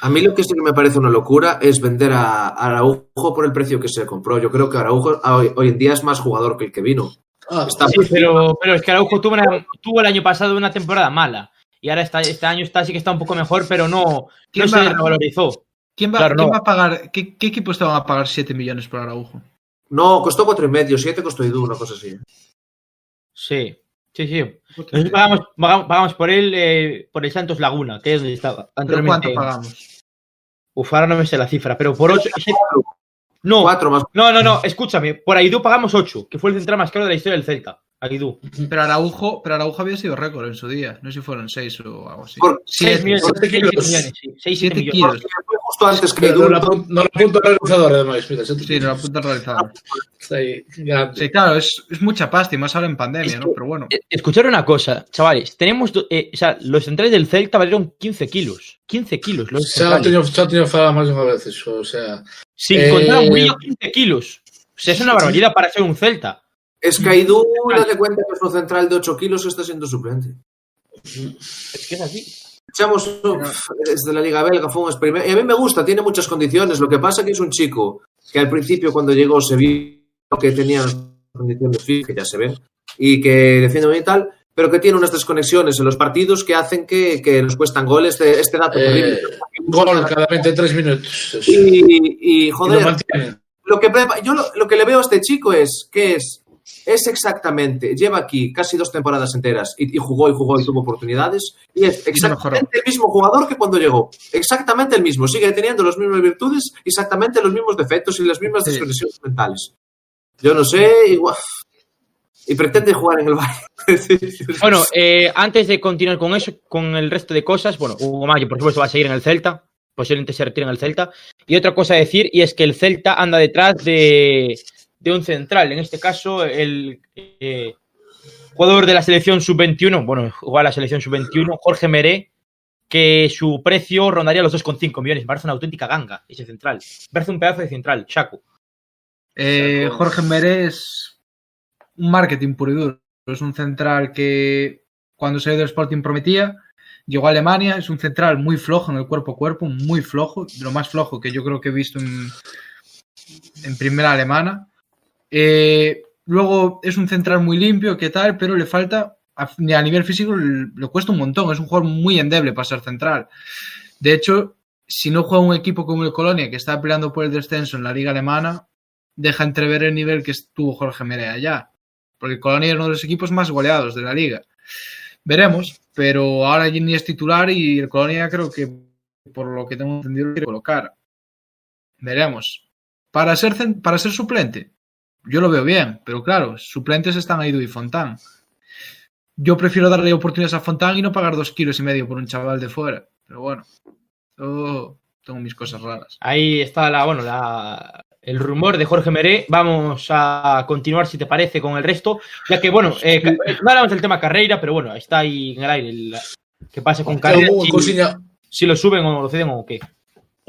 A mí lo que sí que me parece una locura es vender a a Araujo por el precio que se compró. Yo creo que Araujo a- hoy, hoy en día es más jugador que el que vino. Ah, Está- Sí, pero, pero es que Araujo tuvo, una- tuvo el año pasado una temporada mala. Y ahora está, este año está, sí que está un poco mejor, pero no, ¿Quién no va- se revalorizó. ¿Quién va, Claro, quién no. va a pagar? ¿qué, qué equipos te van a pagar 7 millones por Araujo? No, costó cuatro y medio, siete costó Idu, una cosa así. Sí, sí, sí. Nosotros pagamos, pagamos, por él, eh, por el Santos Laguna, que es donde estaba ¿Pero cuánto pagamos? Uf, ahora no me sé la cifra, pero por 8. No, Cuatro más. no, no, no, escúchame. Por Aidú pagamos 8, que fue el central más caro de la historia del Celta. Aidú. Pero Araujo, pero Araujo había sido récord en su día. No sé si fueron 6 o algo así. Por 6 Siete. millones, siete 6 kilos. millones, sí. 6, Siete millones. kilos. Fue justo antes que no, lo apun- no lo apunto al realizador, además. Mira, Sí, no la punta realizada. Está ahí, grande. Sí, claro, es, es mucha pasta y más ahora en pandemia, Es ¿no? que- Pero bueno. Eh, Escuchar una cosa, chavales. Tenemos, eh, o sea, los centrales del Celta valieron 15 kilos. 15 kilos. Los Se ha tenido, se ha tenido falado más de una vez eso, o sea... Sin eh, contar a Murillo, 15 kilos. O sea, es una barbaridad para ser un Celta. Es que Idu, date cuenta que es un central de 8 kilos está siendo suplente. Es que es así. Echamos uf, desde la Liga Belga, fue un experimento. Y a mí me gusta, tiene muchas condiciones. Lo que pasa que es un chico que al principio, cuando llegó, se vio que tenía condiciones físicas, ya se ven, y que defiende bien y tal, pero que tiene unas desconexiones en los partidos que hacen que, que nos cuestan goles. Este, este dato Eh. Gol cada 23 minutos. Y, y, y lo joder, lo que yo lo, lo que le veo a este chico es que es es exactamente lleva aquí casi dos temporadas enteras y, y jugó y jugó y tuvo oportunidades y es exactamente el mismo jugador que cuando llegó exactamente el mismo sigue teniendo las mismas virtudes exactamente los mismos defectos y las mismas Sí. desconexiones mentales yo no sé igual y pretende jugar en el Bayern Bueno, eh, antes de continuar con eso, con el resto de cosas, bueno, Hugo Mayo, por supuesto, va a seguir en el Celta. Posiblemente se retire en el Celta. Y otra cosa a decir, y es que el Celta anda detrás de, de un central. En este caso, el eh, jugador de la selección sub-21, bueno, juega la selección sub-21, Jorge Meré, que su precio rondaría los 2,5 millones. Me parece una auténtica ganga ese central. Me parece un pedazo de central, Chaco. Eh, Jorge Meré es un marketing puro y duro. Es un central que cuando salió del Sporting prometía. Llegó a Alemania, es un central muy flojo en el cuerpo a cuerpo, muy flojo, lo más flojo que yo creo que he visto en, en primera alemana. Eh, luego es un central muy limpio, que tal, pero le falta, a, a nivel físico le, cuesta un montón. Es un jugador muy endeble para ser central. De hecho, si no juega un equipo como el Colonia, que está peleando por el descenso en la liga alemana, deja entrever el nivel que estuvo Jorge Mere allá. Porque el Colonia es uno de los equipos más goleados de la liga. Veremos, pero ahora ni es titular y el Colonia creo que, por lo que tengo entendido, quiere colocar. Veremos. Para ser, para ser suplente, yo lo veo bien, pero claro, suplentes están Aidu y Fontán. Yo prefiero darle oportunidades a Fontán y no pagar dos kilos y medio por un chaval de fuera. Pero bueno, yo tengo mis cosas raras. Ahí está la, bueno, la, el rumor de Jorge Meré. Vamos a continuar, si te parece, con el resto. Ya que, bueno, eh, no hablamos del tema Carreira, pero bueno, está ahí en el aire. El, ¿Qué pasa con Carreira? Si, cousiña, si, lo suben o lo ceden o qué.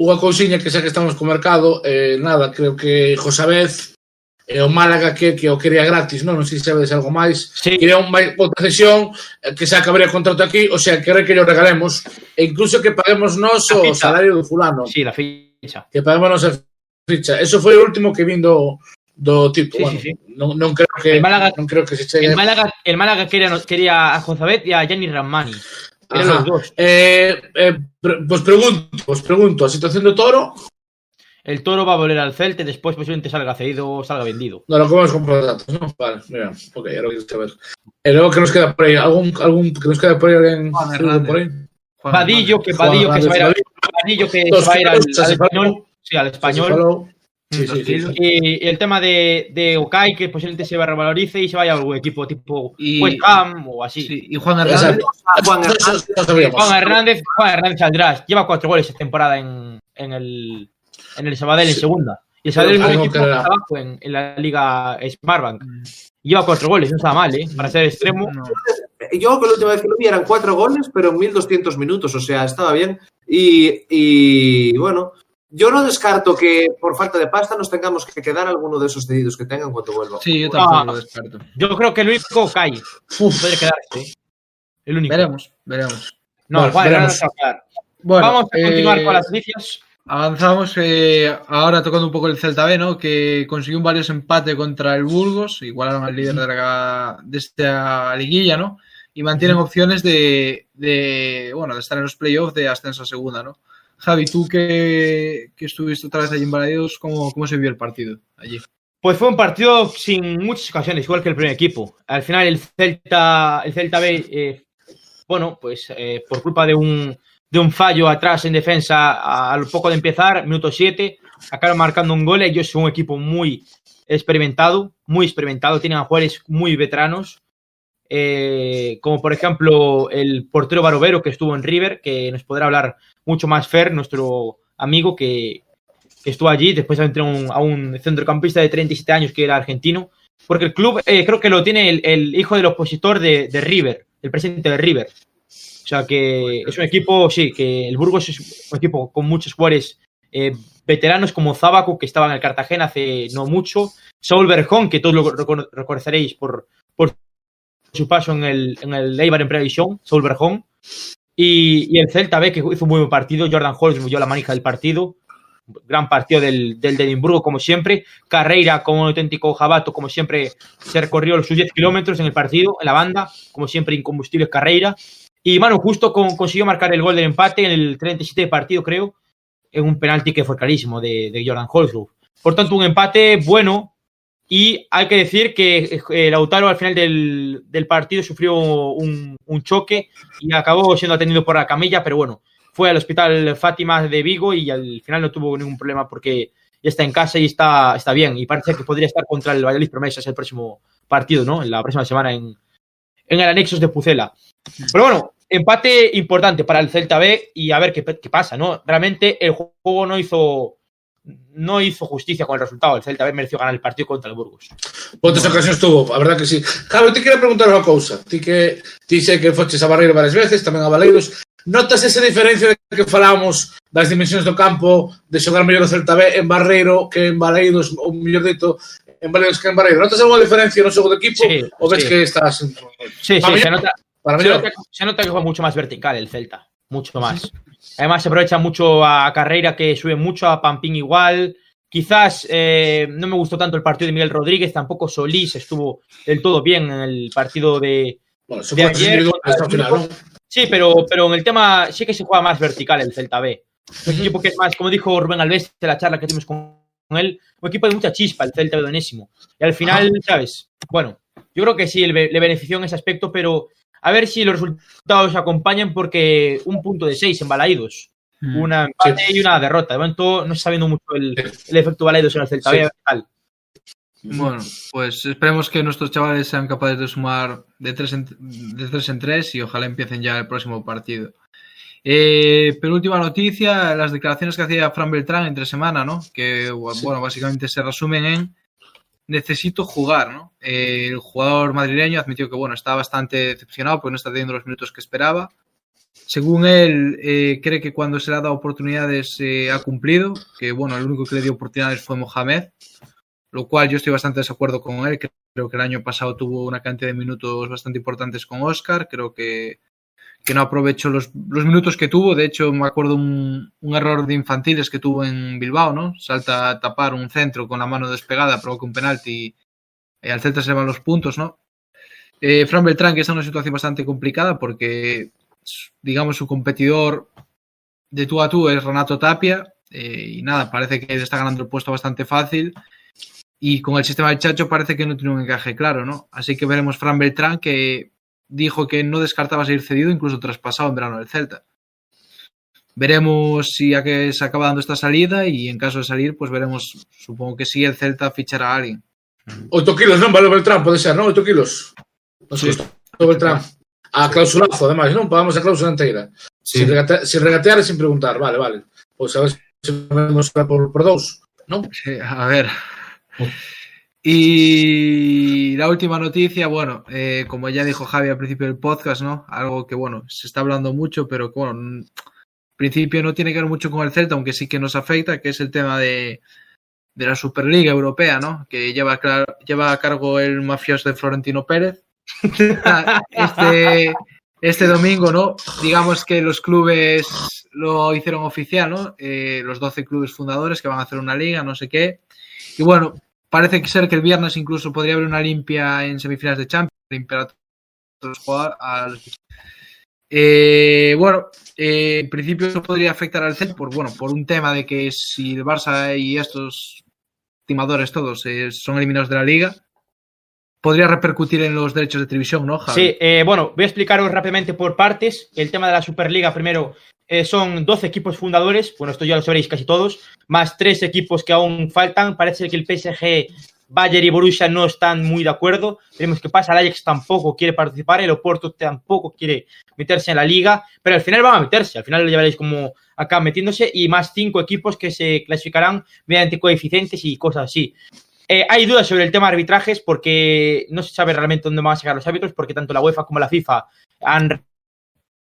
Unha cousiña que xa que estamos co mercado, eh, nada, creo que Josabez e o Málaga que, que o quería gratis, non? Non sei se sabedes algo máis. Sí. Quería un máis outra sesión eh, que se acabaría o contrato aquí, o sea, quere que lo regalemos e incluso que paguemos nós o salario do fulano. Sí, la ficha. Que paguemos a ficha. Eso foi o último que vin do, do tipo, sí, bueno, sí, sí. Non, non creo que el Málaga, non creo que se chegue. El Málaga, el Málaga quería, quería a Jozabet e a Gianni Rammani. Eran los dos. Eh, eh, pues pregunto, os pregunto, a situación do Toro, El Toro va a volver al Celta y después posiblemente salga cedido o salga vendido. No, lo comemos con los datos, ¿no? Vale, mira, ok, ya lo quiero saber. Y luego que nos queda por ahí, algún, algún que nos queda por ahí en Juan por ahí. Juan Vadillo, que Vadillo que se va a ir al, Vadillo que se va a ir al, al español. Sí, al español. Sí, sí, sí, sí. Y, y, el tema de, de Okai, que posiblemente se revalorice y se vaya a algún equipo tipo y, West Ham o así. Sí, y Juan Hernández. Juan Hernández. Juan Hernández, Juan Hernández saldrá. Lleva cuatro goles esta temporada en, en, el, en el Sabadell en segunda. Y el Sabadell es un equipo que abajo en, en, la liga Smartbank. Lleva cuatro goles, no está mal, ¿eh? Para ser extremo. No. yo que la última vez que lo vi eran cuatro goles, pero en 1200 minutos, o sea, estaba bien. Y, y bueno, yo no descarto que por falta de pasta nos tengamos que quedar alguno de esos cedidos que tengan cuando vuelva. Sí, yo tampoco Ah. lo descarto. Yo creo que el único puede quedarse. El único. Veremos, veremos. No, Bueno, Juan, ahora veremos. no se va a. Bueno, Vamos a continuar eh, con las noticias. Avanzamos eh, ahora tocando un poco el Celta B, ¿no? Que consiguió un varios empate contra el Burgos, igualaron al líder de, la, de esta liguilla, ¿no? Y mantienen opciones de, de, bueno, de estar en los playoffs de ascenso a segunda, ¿no? Javi, tú que, que estuviste otra vez allí en Balaídos, ¿cómo, ¿cómo se vio el partido allí? Pues fue un partido sin muchas ocasiones, igual que el primer equipo. Al final el Celta, el Celta B, eh, bueno, pues eh, por culpa de un, de un fallo atrás en defensa al poco de empezar, minuto 7, acabaron marcando un gol. Ellos son un equipo muy experimentado, muy experimentado, tienen a jugadores muy veteranos, eh, como por ejemplo el portero Barovero que estuvo en River, que nos podrá hablar mucho más Fer, nuestro amigo que, que estuvo allí, después entró un, a un centrocampista de 37 años que era argentino, porque el club eh, creo que lo tiene el, el hijo del opositor de, de River, el presidente de River. O sea que es un equipo, sí, que el Burgos es un equipo con muchos jugadores eh, veteranos como Zabaco, que estaba en el Cartagena hace no mucho, Saúl Berjón, que todos lo recordaréis por, por su paso en el, en el Eibar en previsión, Saúl Berjón, y, y el Celta B, que hizo un muy buen partido, Jordan Holmes dio la manija del partido, gran partido del, del de Edimburgo, como siempre. Carreira, como un auténtico jabato, como siempre, se recorrió sus 10 kilómetros en el partido, en la banda, como siempre, incombustible Carreira. Y Manu justo con- consiguió marcar el gol del empate en el 37 de partido, creo, en un penalti que fue clarísimo de, de Jordan Holsgrove. Por tanto, un empate bueno. Y hay que decir que eh, Lautaro al final del, del partido sufrió un, un choque y acabó siendo atendido por la camilla, pero bueno, fue al hospital Fátima de Vigo y al final no tuvo ningún problema porque ya está en casa y está, está bien. Y parece que podría estar contra el Valladolid Promesas el próximo partido, ¿no? En la próxima semana en, en el Anexos de Pucela. Pero bueno, empate importante para el Celta B y a ver qué, qué pasa, ¿no? Realmente el juego no hizo no hizo justicia con el resultado. El Celta B mereció ganar el partido contra el Burgos. Quantas ocasións tuvo? A verdad que sí. Javi, te quería preguntar unha cousa. Ti que sei que foches a Barreiro varias veces, tamén a Baleiros. Notas esa diferencia de que falamos das dimensións do campo, de xogar mellor o Celta B en Barreiro que en Baleiros, ou mellor dito, en Baleiros que en Barreiro. Notas algunha diferencia no xogo de equipo Sí, ou ves sí. que estás en... Sí, Para sí, mí- se nota, para se, nota, se nota que juega mucho más vertical el Celta. Mucho más. Además, se aprovecha mucho a Carreira, que sube mucho, a Pampín igual. Quizás eh, no me gustó tanto el partido de Miguel Rodríguez, tampoco Solís estuvo del todo bien en el partido de, Bueno, de ayer, final, non? Sí, pero, pero en el tema sí que se juega más vertical el Celta B. Un equipo que es más, como dijo Rubén Alves en la charla que tuvimos con él, un equipo de mucha chispa, el Celta de Onésimo. Y al final, ¿sabes? Bueno, yo creo que sí le, le benefició en ese aspecto, pero a ver si los resultados acompañan porque un punto de seis en Balaídos, una empate y una derrota. De momento no se está viendo mucho el, el efecto Balaídos en el Celta Sí. Bueno, pues esperemos que nuestros chavales sean capaces de sumar de tres en, de tres, en tres y ojalá empiecen ya el próximo partido. Eh, pero última noticia, las declaraciones que hacía Fran Beltrán entre semana, ¿no? Que, bueno, básicamente se resumen en necesito jugar, ¿no? Eh, el jugador madrileño admitió que, bueno, está bastante decepcionado porque no está teniendo los minutos que esperaba. Según él, eh, cree que cuando se le ha dado oportunidades eh, ha cumplido, que, bueno, el único que le dio oportunidades fue Mohamed, lo cual yo estoy bastante de desacuerdo con él. Creo que el año pasado tuvo una cantidad de minutos bastante importantes con Oscar. Creo que, que no aprovechó los, los, minutos que tuvo. De hecho, me acuerdo un, un, error de infantiles que tuvo en Bilbao, ¿no? Salta a tapar un centro con la mano despegada, provoca un penalti y al Celta se van los puntos, ¿no? Eh, Fran Beltrán, que está en una situación bastante complicada porque, digamos, su competidor de tú a tú es Renato Tapia. Eh, y nada, parece que está ganando el puesto bastante fácil y con el sistema del Chacho parece que no tiene un encaje claro, ¿no? Así que veremos Fran Beltrán que dijo que no descartaba ser cedido, incluso traspasado en verano del Celta. Veremos si a qué se acaba dando esta salida y en caso de salir, pues veremos, supongo que sí, el Celta fichará a alguien. 8 kilos, non? Vale Beltrán, pode ser, non? 8 kilos. Nos sí. Beltrán. A clausulazo, además, non? Pagamos a cláusula inteira. Sí. Sin, regate sin regatear e sin preguntar. Vale, vale. Pues a ver vemos por, non? Sí, a ver. Y la última noticia, bueno, eh, como ya dijo Javi al principio del podcast, ¿no? Algo que, bueno, se está hablando mucho, pero bueno, en principio no tiene que ver mucho con el Celta, aunque sí que nos afecta, que es el tema de, de la Superliga Europea, ¿no? Que lleva, lleva a cargo el mafioso de Florentino Pérez. este, este domingo, ¿no? Digamos que los clubes lo hicieron oficial, ¿no? Eh, los 12 clubes fundadores que van a hacer una liga, no sé qué. Y bueno, parece ser que el viernes incluso podría haber una limpia en semifinales de Champions, limpiar a todos jugar eh, bueno, eh, en principio eso podría afectar al Celta por, bueno, por un tema de que si el Barça y estos timadores todos eh, son eliminados de la liga, podría repercutir en los derechos de televisión, ¿no, Javi? Sí, eh, bueno, voy a explicaros rápidamente por partes. El tema de la Superliga, primero, eh, son 12 equipos fundadores, bueno, esto ya lo sabréis casi todos, más tres equipos que aún faltan. Parece que el PSG, Bayern y Borussia no están muy de acuerdo. Veremos qué pasa. El Ajax tampoco quiere participar, el Oporto tampoco quiere meterse en la liga, pero al final van a meterse, al final lo llevaréis como acá metiéndose y más cinco equipos que se clasificarán mediante coeficientes y cosas así. Eh, hay dudas sobre el tema de arbitrajes porque no se sabe realmente dónde van a llegar los árbitros, porque tanto la UEFA como la FIFA han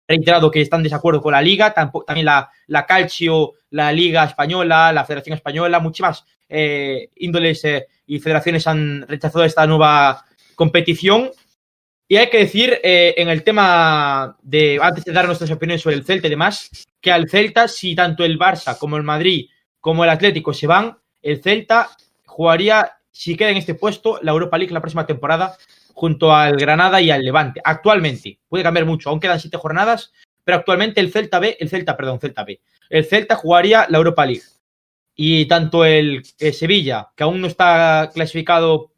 reiterado que están en desacuerdo con la liga, también la, la Calcio, la Liga Española, la Federación Española, muchas más eh, índoles eh, y federaciones han rechazado esta nueva competición. Y hay que decir, eh, en el tema de, antes de dar nuestras opiniones sobre el Celta y demás, que al Celta, si tanto el Barça como el Madrid como el Atlético se van, el Celta jugaría, si queda en este puesto, la Europa League la próxima temporada junto al Granada y al Levante. Actualmente, puede cambiar mucho, aún quedan siete jornadas, pero actualmente el Celta B, el Celta, perdón, Celta B, el Celta jugaría la Europa League. Y tanto el, Sevilla, que aún no está clasificado,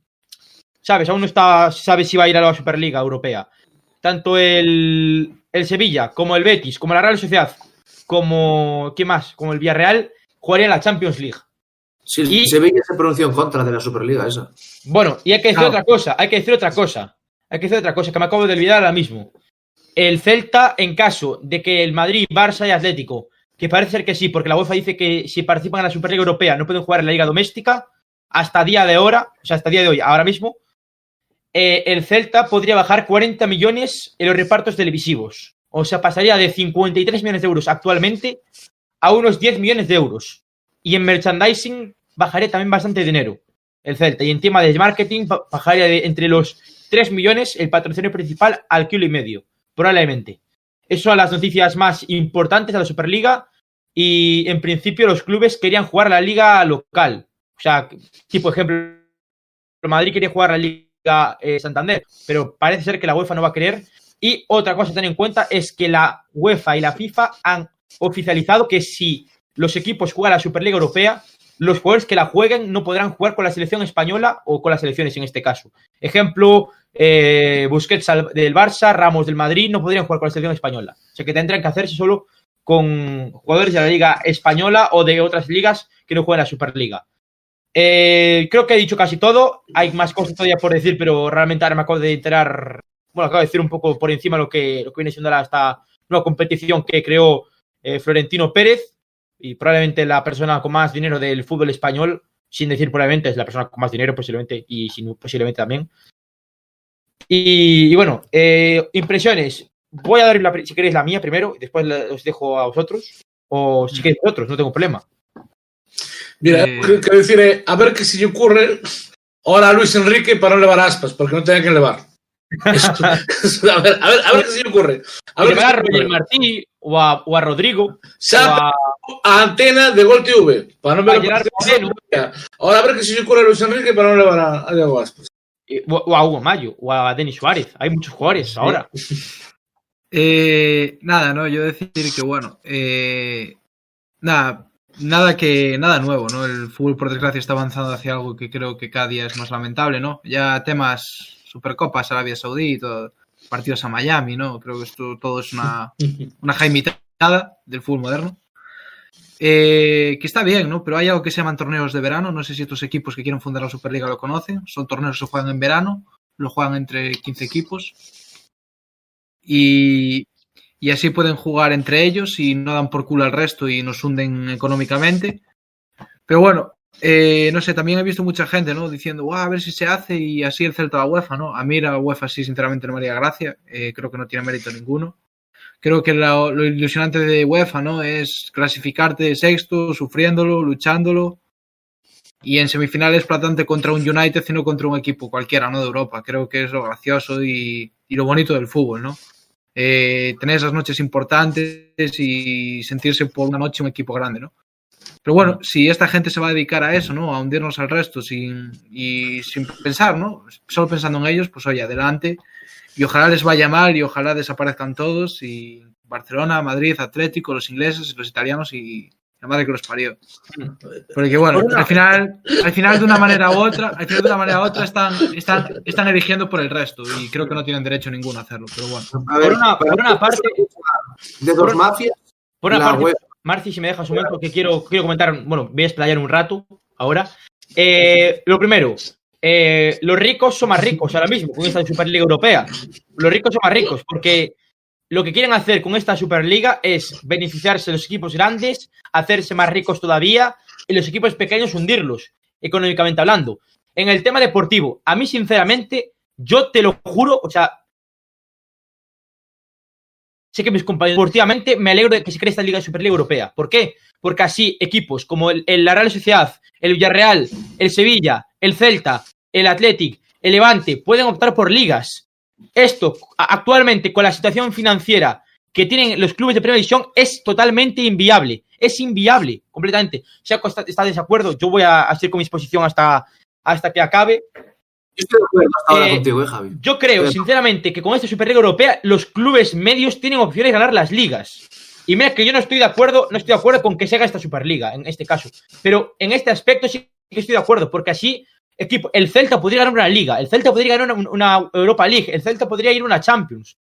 sabes, aún no está, sabe si va a ir a la Superliga Europea. Tanto el, el Sevilla, como el Betis, como la Real Sociedad, como, ¿qué más? Como el Villarreal, jugaría la Champions League. Sí, y, Sevilla se pronunció en contra de la Superliga esa. Bueno, y hay que decir otra cosa, hay que decir otra cosa. Hay que decir otra cosa que me acabo de olvidar ahora mismo. El Celta, en caso de que el Madrid, Barça y Atlético, que parece ser que sí, porque la UEFA dice que si participan en la Superliga Europea no pueden jugar en la Liga Doméstica, hasta día de hora, o sea, hasta día de hoy, ahora mismo, eh, el Celta podría bajar 40 millones en los repartos televisivos. O sea, pasaría de 53 millones de euros actualmente a unos 10 millones de euros. Y en merchandising bajaría también bastante dinero el Celta. Y en tema de marketing bajaría de entre los 3 millones el patrocinio principal al kilo y medio, probablemente. Eso son las noticias más importantes de la Superliga. Y en principio los clubes querían jugar la liga local. O sea, tipo ejemplo, Madrid quería jugar la liga eh, Santander, pero parece ser que la UEFA no va a querer. Y otra cosa a tener en cuenta es que la UEFA y la FIFA han oficializado que si los equipos juegan la Superliga Europea, los jugadores que la jueguen no podrán jugar con la selección española o con las selecciones en este caso. Ejemplo, eh, Busquets del Barça, Ramos del Madrid no podrían jugar con la selección española. O sea que tendrán que hacerse solo con jugadores de la Liga Española o de otras ligas que no jueguen la Superliga. Eh, creo que he dicho casi todo. Hay más cosas todavía por decir, pero realmente ahora me acabo de enterar. Bueno, acabo de decir un poco por encima lo que, viene siendo esta nueva competición que creó eh, Florentino Pérez y probablemente la persona con más dinero del fútbol español, sin decir probablemente, es la persona con más dinero posiblemente y sin, posiblemente también. Y, bueno, eh, impresiones. Voy a dar, la, si queréis, la mía primero y después os dejo a vosotros. O si queréis vosotros, no tengo problema. Mira, eh... quiero decir, a ver que si ocurre ahora Luis Enrique para no levar aspas, porque no tenga que a, ver, a, ver, a ver qué se le ocurre. A ver a Roger Martí o a, o a Rodrigo. O a... a... antena de Gol TV. Para no me Ahora a ver qué se le ocurre a Luis Enrique para no levar a, a Diego Aspas. O a Hugo Mayo, o a Denis Suárez. Hay muchos jugadores sí. ahora. Eh, nada, no, yo decir que bueno, eh, nada, nada que nada nuevo, ¿no? El fútbol por desgracia está avanzando hacia algo que creo que cada día es más lamentable, ¿no? Ya temas Supercopas, Arabia Saudí, todo, partidos a Miami, ¿no? Creo que esto todo es una, una jaimitada del fútbol moderno. Eh, que está bien, ¿no? Pero hay algo que se llaman torneos de verano. No sé si estos equipos que quieren fundar la Superliga lo conocen. Son torneos que se juegan en verano, lo juegan entre 15 equipos. Y, y así pueden jugar entre ellos y no dan por culo al resto y nos hunden económicamente. Pero bueno, eh, no sé, también he visto mucha gente, ¿no? Diciendo, "Guau, a ver si se hace y así el Celta a UEFA, ¿no? A mí la UEFA sí, sinceramente, no me haría gracia. Eh, creo que no tiene mérito ninguno. Creo que lo, ilusionante de UEFA, ¿no? Es clasificarte sexto, sufriéndolo, luchándolo. Y en semifinales plantante contra un United, sino contra un equipo cualquiera, ¿no? De Europa. Creo que es lo gracioso y, y lo bonito del fútbol, ¿no? Eh, tener esas noches importantes y sentirse por una noche un equipo grande, ¿no? Pero bueno, si esta gente se va a dedicar a eso, ¿no? A hundirnos al resto sin, y sin pensar, ¿no? Solo pensando en ellos, pues oye, adelante. Y ojalá les vaya mal y ojalá desaparezcan todos. Y Barcelona, Madrid, Atlético, los ingleses, los italianos y la madre que los parió. Porque bueno, al final, al final de una manera u otra, al final de una manera u otra están, están, están eligiendo por el resto y creo que no tienen derecho ninguno a hacerlo. Pero bueno. A ver, Por una, por una parte, de dos mafias, por una la parte, web- Marci, si me dejas un momento, que quiero, quiero comentar, bueno, voy a explayar un rato ahora. Eh, lo primero, eh, los ricos son más ricos ahora mismo con esta Superliga Europea. Los ricos son más ricos porque lo que quieren hacer con esta Superliga es beneficiarse de los equipos grandes, hacerse más ricos todavía y los equipos pequeños hundirlos, económicamente hablando. En el tema deportivo, a mí, sinceramente, yo te lo juro, o sea, sé que mis compañeros deportivamente me alegro de que se cree esta Liga de Superliga Europea. ¿Por qué? Porque así equipos como el, el- la Real Sociedad, el Villarreal, el Sevilla, el Celta, el Athletic, el Levante pueden optar por ligas. Esto, actualmente, con la situación financiera que tienen los clubes de primera división, es totalmente inviable. Es inviable, completamente. Si está, está de desacuerdo, yo voy a, a seguir con mi exposición hasta, hasta que acabe. Yo estoy de acuerdo hasta ahora Eh, contigo, ¿eh, Javi? Yo creo, Pero- sinceramente, que con esta Superliga Europea los clubes medios tienen opciones de ganar las ligas. Y mira que yo no estoy de acuerdo, no estoy de acuerdo con que se haga esta Superliga, en este caso. Pero en este aspecto sí que estoy de acuerdo, porque así, equipo, el Celta podría ganar una liga, el Celta podría ganar una, una Europa League, el Celta podría ir a una Champions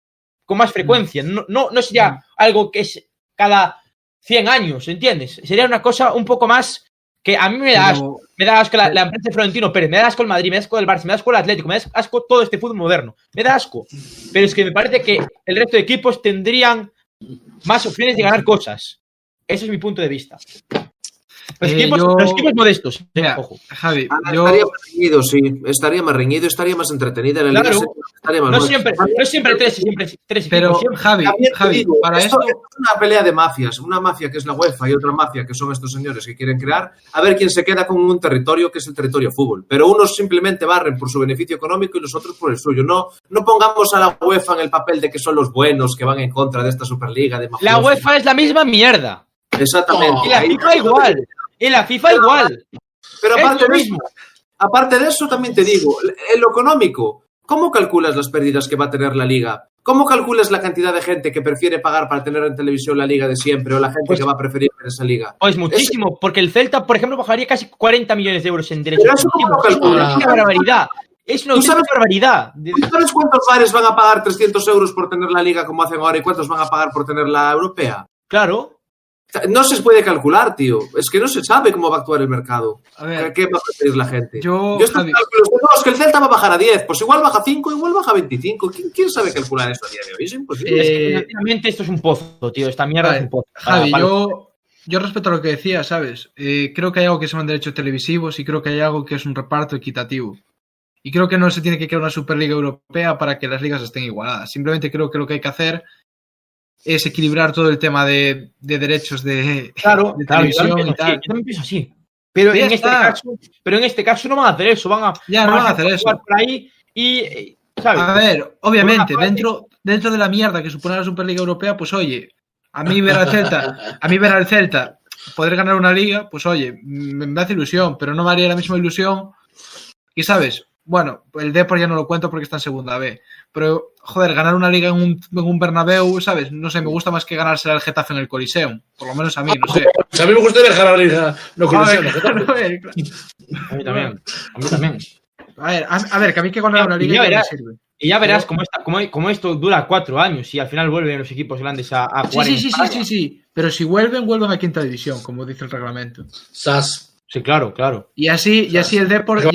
con más frecuencia. No, no, no sería algo que es cada 100 años, ¿entiendes? Sería una cosa un poco más que a mí me da asco. Pero- Me da asco la, la empresa de Florentino Pérez, me da asco el Madrid, me da asco el Barça, me da asco el Atlético, me da asco todo este fútbol moderno. Me da asco. Pero es que me parece que el resto de equipos tendrían más opciones de ganar cosas. Ese es mi punto de vista. Los, Eh, equipos, yo- los equipos modestos, eh, Mira, ojo. Javi, Ah, yo, Estaría más reñido, sí. Estaría más reñido, estaría más entretenida la Claro. liga. Estaría más No siempre, no siempre tres, siempre tres pero equipos. siempre. Javi, Javi, digo, para esto esto, es una pelea de mafias. Una mafia que es la UEFA y otra mafia que son estos señores que quieren crear. A ver quién se queda con un territorio que es el territorio fútbol. Pero unos simplemente barren por su beneficio económico y los otros por el suyo. No, no pongamos a la UEFA en el papel de que son los buenos que van en contra de esta Superliga de La. UEFA es la misma mierda. Exactamente. Y la FIFA igual. Y la FIFA igual. Pero aparte de, mismo. eso, aparte de eso, también te digo, en lo económico, ¿cómo calculas las pérdidas que va a tener la liga? ¿Cómo calculas la cantidad de gente que prefiere pagar para tener en televisión la liga de siempre o la gente Pues- que va a preferir ver esa liga? Pues muchísimo, porque el Celta, por ejemplo, bajaría casi 40 millones de euros en derechos Pero eso. Es una barbaridad. Es una ¿Tú sabes- barbaridad. ¿Tú sabes cuántos bares van a pagar 300 euros por tener la liga como hacen ahora y cuántos van a pagar por tener la europea? Claro. No se puede calcular, tío. Es que no se sabe cómo va a actuar el mercado. a ver, ¿Qué va a la gente? yo, Yo estos Javi, cálculos de, no, es que el Celta va a bajar a 10, pues igual baja 5, igual baja 25. ¿Quién, quién sabe calcular eso a día de hoy? Es imposible. Es que Eh, esto es un pozo, tío. Esta mierda Vale, es un pozo. Para- Javi, para- yo, yo respeto a lo que decía, ¿sabes? Eh, creo que hay algo que son derechos televisivos y creo que hay algo que es un reparto equitativo. Y creo que no se tiene que crear una Superliga Europea para que las ligas estén igualadas. Simplemente creo que lo que hay que hacer es equilibrar todo el tema de, de derechos de, Claro, de claro, yo televisión y tal. yo también pienso así. Pero en, este caso, pero en este caso no van a hacer eso. Van a, Ya, no van a hacer eso. por ahí y, eh, ¿sabes? A ver, obviamente, dentro, dentro de la mierda que supone la Superliga Europea, pues oye, a mí ver al Celta, a mí ver al Celta poder ganar una liga, pues oye, me, me hace ilusión, pero no me haría la misma ilusión. Y sabes, bueno, el Depor ya no lo cuento porque está en segunda B, pero joder, ganar una liga en un, en un Bernabéu, ¿sabes? No sé, me gusta más que ganársela al Getafe en el Coliseum, por lo menos a mí, no sé. O sea, a mí me gustaría dejar la liga no A conexión. ver, ¿no? a ver, A mí también. A mí también. a ver, a, a ver, que a mí que ganar una liga ya ya me verás. sirve. Y ya verás cómo, esta- cómo, cómo esto dura cuatro años y al final vuelven los equipos grandes a, a Sí, jugar. sí, en sí, sí, España. sí, sí, pero si vuelven, vuelven a quinta división, como dice el reglamento. Sas. Sí, claro, claro. Y así, y así el Depor, Que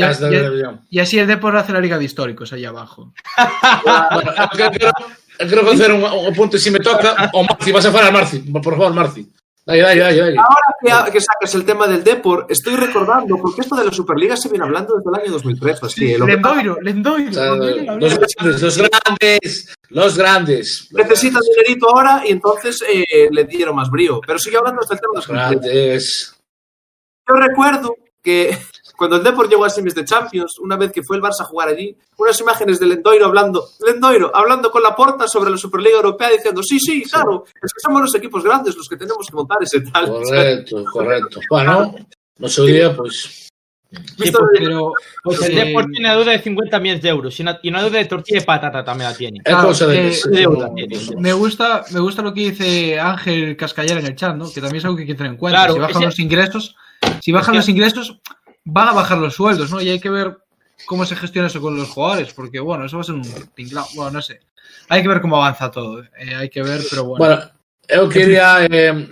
y así el Depor hace la liga de históricos allá abajo. Bueno, eu quero facer un, un punto, se me toca, o Marci, vas a falar Marci, por favor, Marci. Dale, dale, dale, dale. Ahora que, que sacas el tema del Depor, estoy recordando, porque esto de la Superliga se viene hablando desde el año 2003. Así, lo que pasa Lendoiro, Lendoiro. O sea, los grandes, los grandes, los grandes. necesita dinerito ahora y entonces eh, le dieron más brío. Pero sigue hablando hasta el tema de Los grandes. Yo recuerdo que cuando el Depor llegó a semis de Champions, una vez que fue el Barça a jugar allí, unas imágenes de Lendoiro hablando, Lendoiro hablando con la porta sobre la Superliga Europea diciendo, sí, sí, claro, es que somos los equipos grandes los que tenemos que montar ese tal. Correcto, correcto. Bueno, no se odia, pues. Visto pues, Pero Pues el eh, Depor tiene una deuda de 50 millones de euros y una, y una deuda de tortilla de patata también la tiene. Claro, que- deuda tiene. me gusta, me gusta lo que dice Ángel Cascallar en el chat, ¿no? Que también es algo que hay que tener en cuenta. Claro, si bajan ese- los ingresos, Si bajan es que... los ingresos, van a bajar los sueldos, ¿no? Y hay que ver cómo se gestiona eso con los jugadores, porque bueno, eso va a ser un tinglado, bueno, no sé. Hay que ver cómo avanza todo, eh, hai que ver, pero bueno. Bueno, eu quería eh,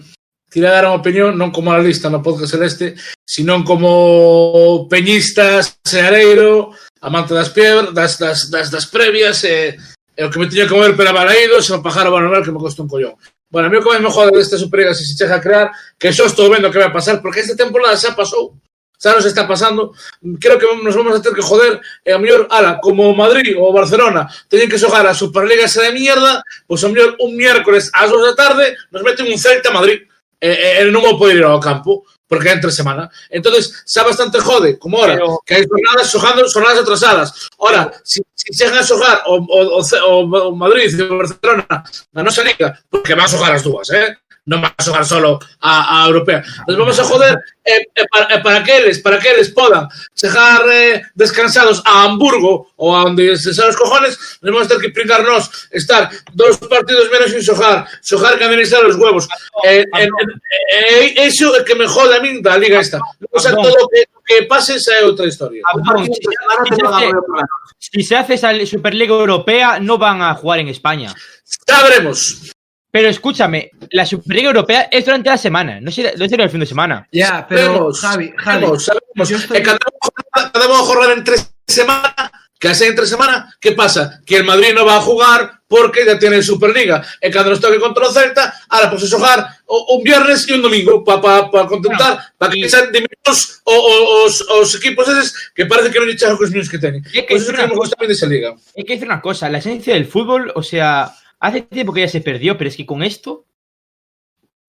quería dar unha opinión non como analista no podcast celeste, sino como peñista, seareiro, amante das piedras, das, das, das, das previas, eh, e o que me tiña que mover para Balaídos e o bueno, bananal que me costó un collón. Bueno, a mí o que máis me jode desta Superliga se se chega a crear, que só estou vendo que vai pasar, porque esta temporada xa pasou, xa nos está pasando, creo que nos vamos a ter que joder, e a mellor, ala, como Madrid ou Barcelona teñen que xogar a Superliga esa de mierda, pois a mellor un miércoles ás 2 da tarde nos meten un Celta a Madrid. E, e, e non vou poder ir ao campo porque é entre semana. Entonces, xa bastante jode, como ahora, Pero- que hai jornadas xogando jornadas atrasadas. Ora, si, si chegan a xogar o, o, Madrid e o Barcelona na nosa liga, porque van a xogar as dúas, eh? Non van a xogar solo a, a europea. Nos vamos a joder eh, eh, para, eh, para que eles, para que podan chegar eh, descansados a Hamburgo ou a onde se sabe os cojones, nos vamos a ter que nós estar dos partidos menos sin xogar, xogar que analizar os huevos. Eh, eh, eh, eh, eso é que me jode a min da liga esta. O sea, todo o que, o que pase xa é outra historia. A Perdón, si- se a hace- la Si se hace esa Superliga Europea, no van a jugar en España. Xa veremos. Pero escúchame, la Superliga Europea es durante la semana, no será, no será el fin de semana. ya, pero Javi, Javi, sabemos, sabemos. yo estoy- E cada jornada, cada unha jornada entre semana, que hace entre semana, ¿qué pasa? Que el Madrid no va a jugar porque ya tiene Superliga. E cando nos toque contra o Celta, ahora pues a xogar o- un viernes e un domingo para pa, pa contentar, para que y- sean diminutos o, o, os, os equipos eses que parece que non lle chagan cos niños que teñen. É que Pois eso é que unha me gusta a mí desa liga. Hay que decir una cosa, la esencia del fútbol, o sea, hace tiempo que ya se perdió, pero es que con esto,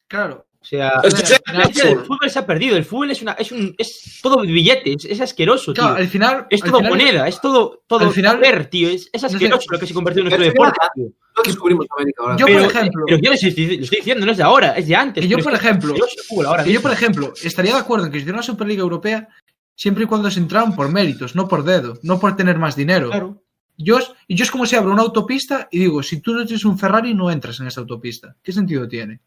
claro. o sea, Es que la sea esencia del fútbol. se ha perdido. El fútbol es una, es un, es todo billetes, es asqueroso, tío. Claro, al final. es al todo final- moneda, es todo, todo al final- poder, tío. Es, es sé. asqueroso lo que se convirtió en nuestro deporte. final- tío. No descubrimos América ahora. Yo, pero, por ejemplo, pero yo lo estoy, lo estoy diciendo, no es de ahora, es de antes. Que yo, por es ejemplo, asqueroso el ahora que yo, por ejemplo, estaría de acuerdo en que se hiciera una Superliga Europea siempre y cuando se entraran por méritos, no por dedo, no por tener más dinero. Claro. Yo, es- yo es como si abro una autopista y digo, si tú no tienes un Ferrari, no entras en esa autopista. ¿Qué sentido tiene?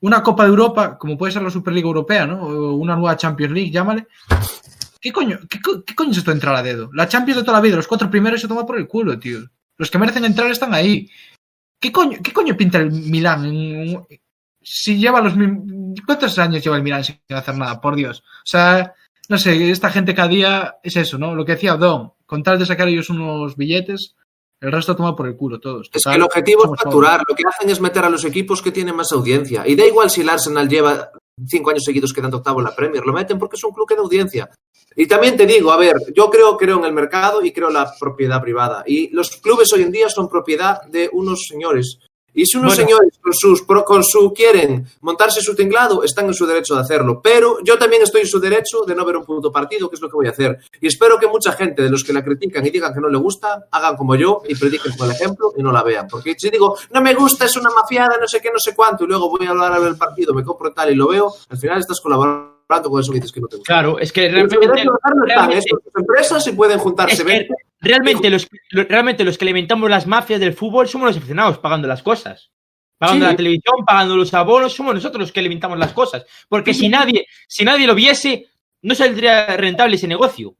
Una Copa de Europa, como puede ser la Superliga Europea, ¿no? O una nueva Champions League, llámale. ¿Qué coño, qué, qué coño es esto entrar a dedo? La Champions de toda la vida, los cuatro primeros se toma por el culo, tío. Los que merecen entrar están ahí. ¿Qué coño, qué coño pinta el Milán? si lleva los ¿Cuántos años lleva el Milán sin hacer nada? Por Dios. O sea, no sé, esta gente cada día es eso, ¿no? Lo que decía Don, con tal de sacar ellos unos billetes, el resto toma por el culo todos. Es que el objetivo es facturar. Lo que hacen es meter a los equipos que tienen más audiencia. Y da igual si el Arsenal lleva cinco años seguidos quedando octavo en la Premier. Lo meten porque es un club que da audiencia. Y también te digo, a ver, yo creo, creo en el mercado y creo en la propiedad privada. Y los clubes hoy en día son propiedad de unos señores. Y si unos Bueno. señores con, sus, con su quieren montarse su tinglado, están en su derecho de hacerlo. Pero yo también estoy en su derecho de no ver un puto partido, que es lo que voy a hacer. Y espero que mucha gente de los que la critican y digan que no le gusta, hagan como yo y prediquen con el ejemplo y no la vean. Porque si digo, no me gusta, es una mafiada, no sé qué, no sé cuánto, y luego voy a hablar a ver el partido, me compro tal y lo veo, al final estás colaborando con eso que dices que no te gusta. Claro, es que realmente. Las empresas y pueden juntarse es que 20. Realmente, los, lo- realmente los que alimentamos las mafias del fútbol somos los aficionados pagando las cosas. Pagando Sí. la televisión, pagando los abonos, somos nosotros los que alimentamos las cosas. Porque si nadie, si nadie lo viese, no saldría rentable ese negocio.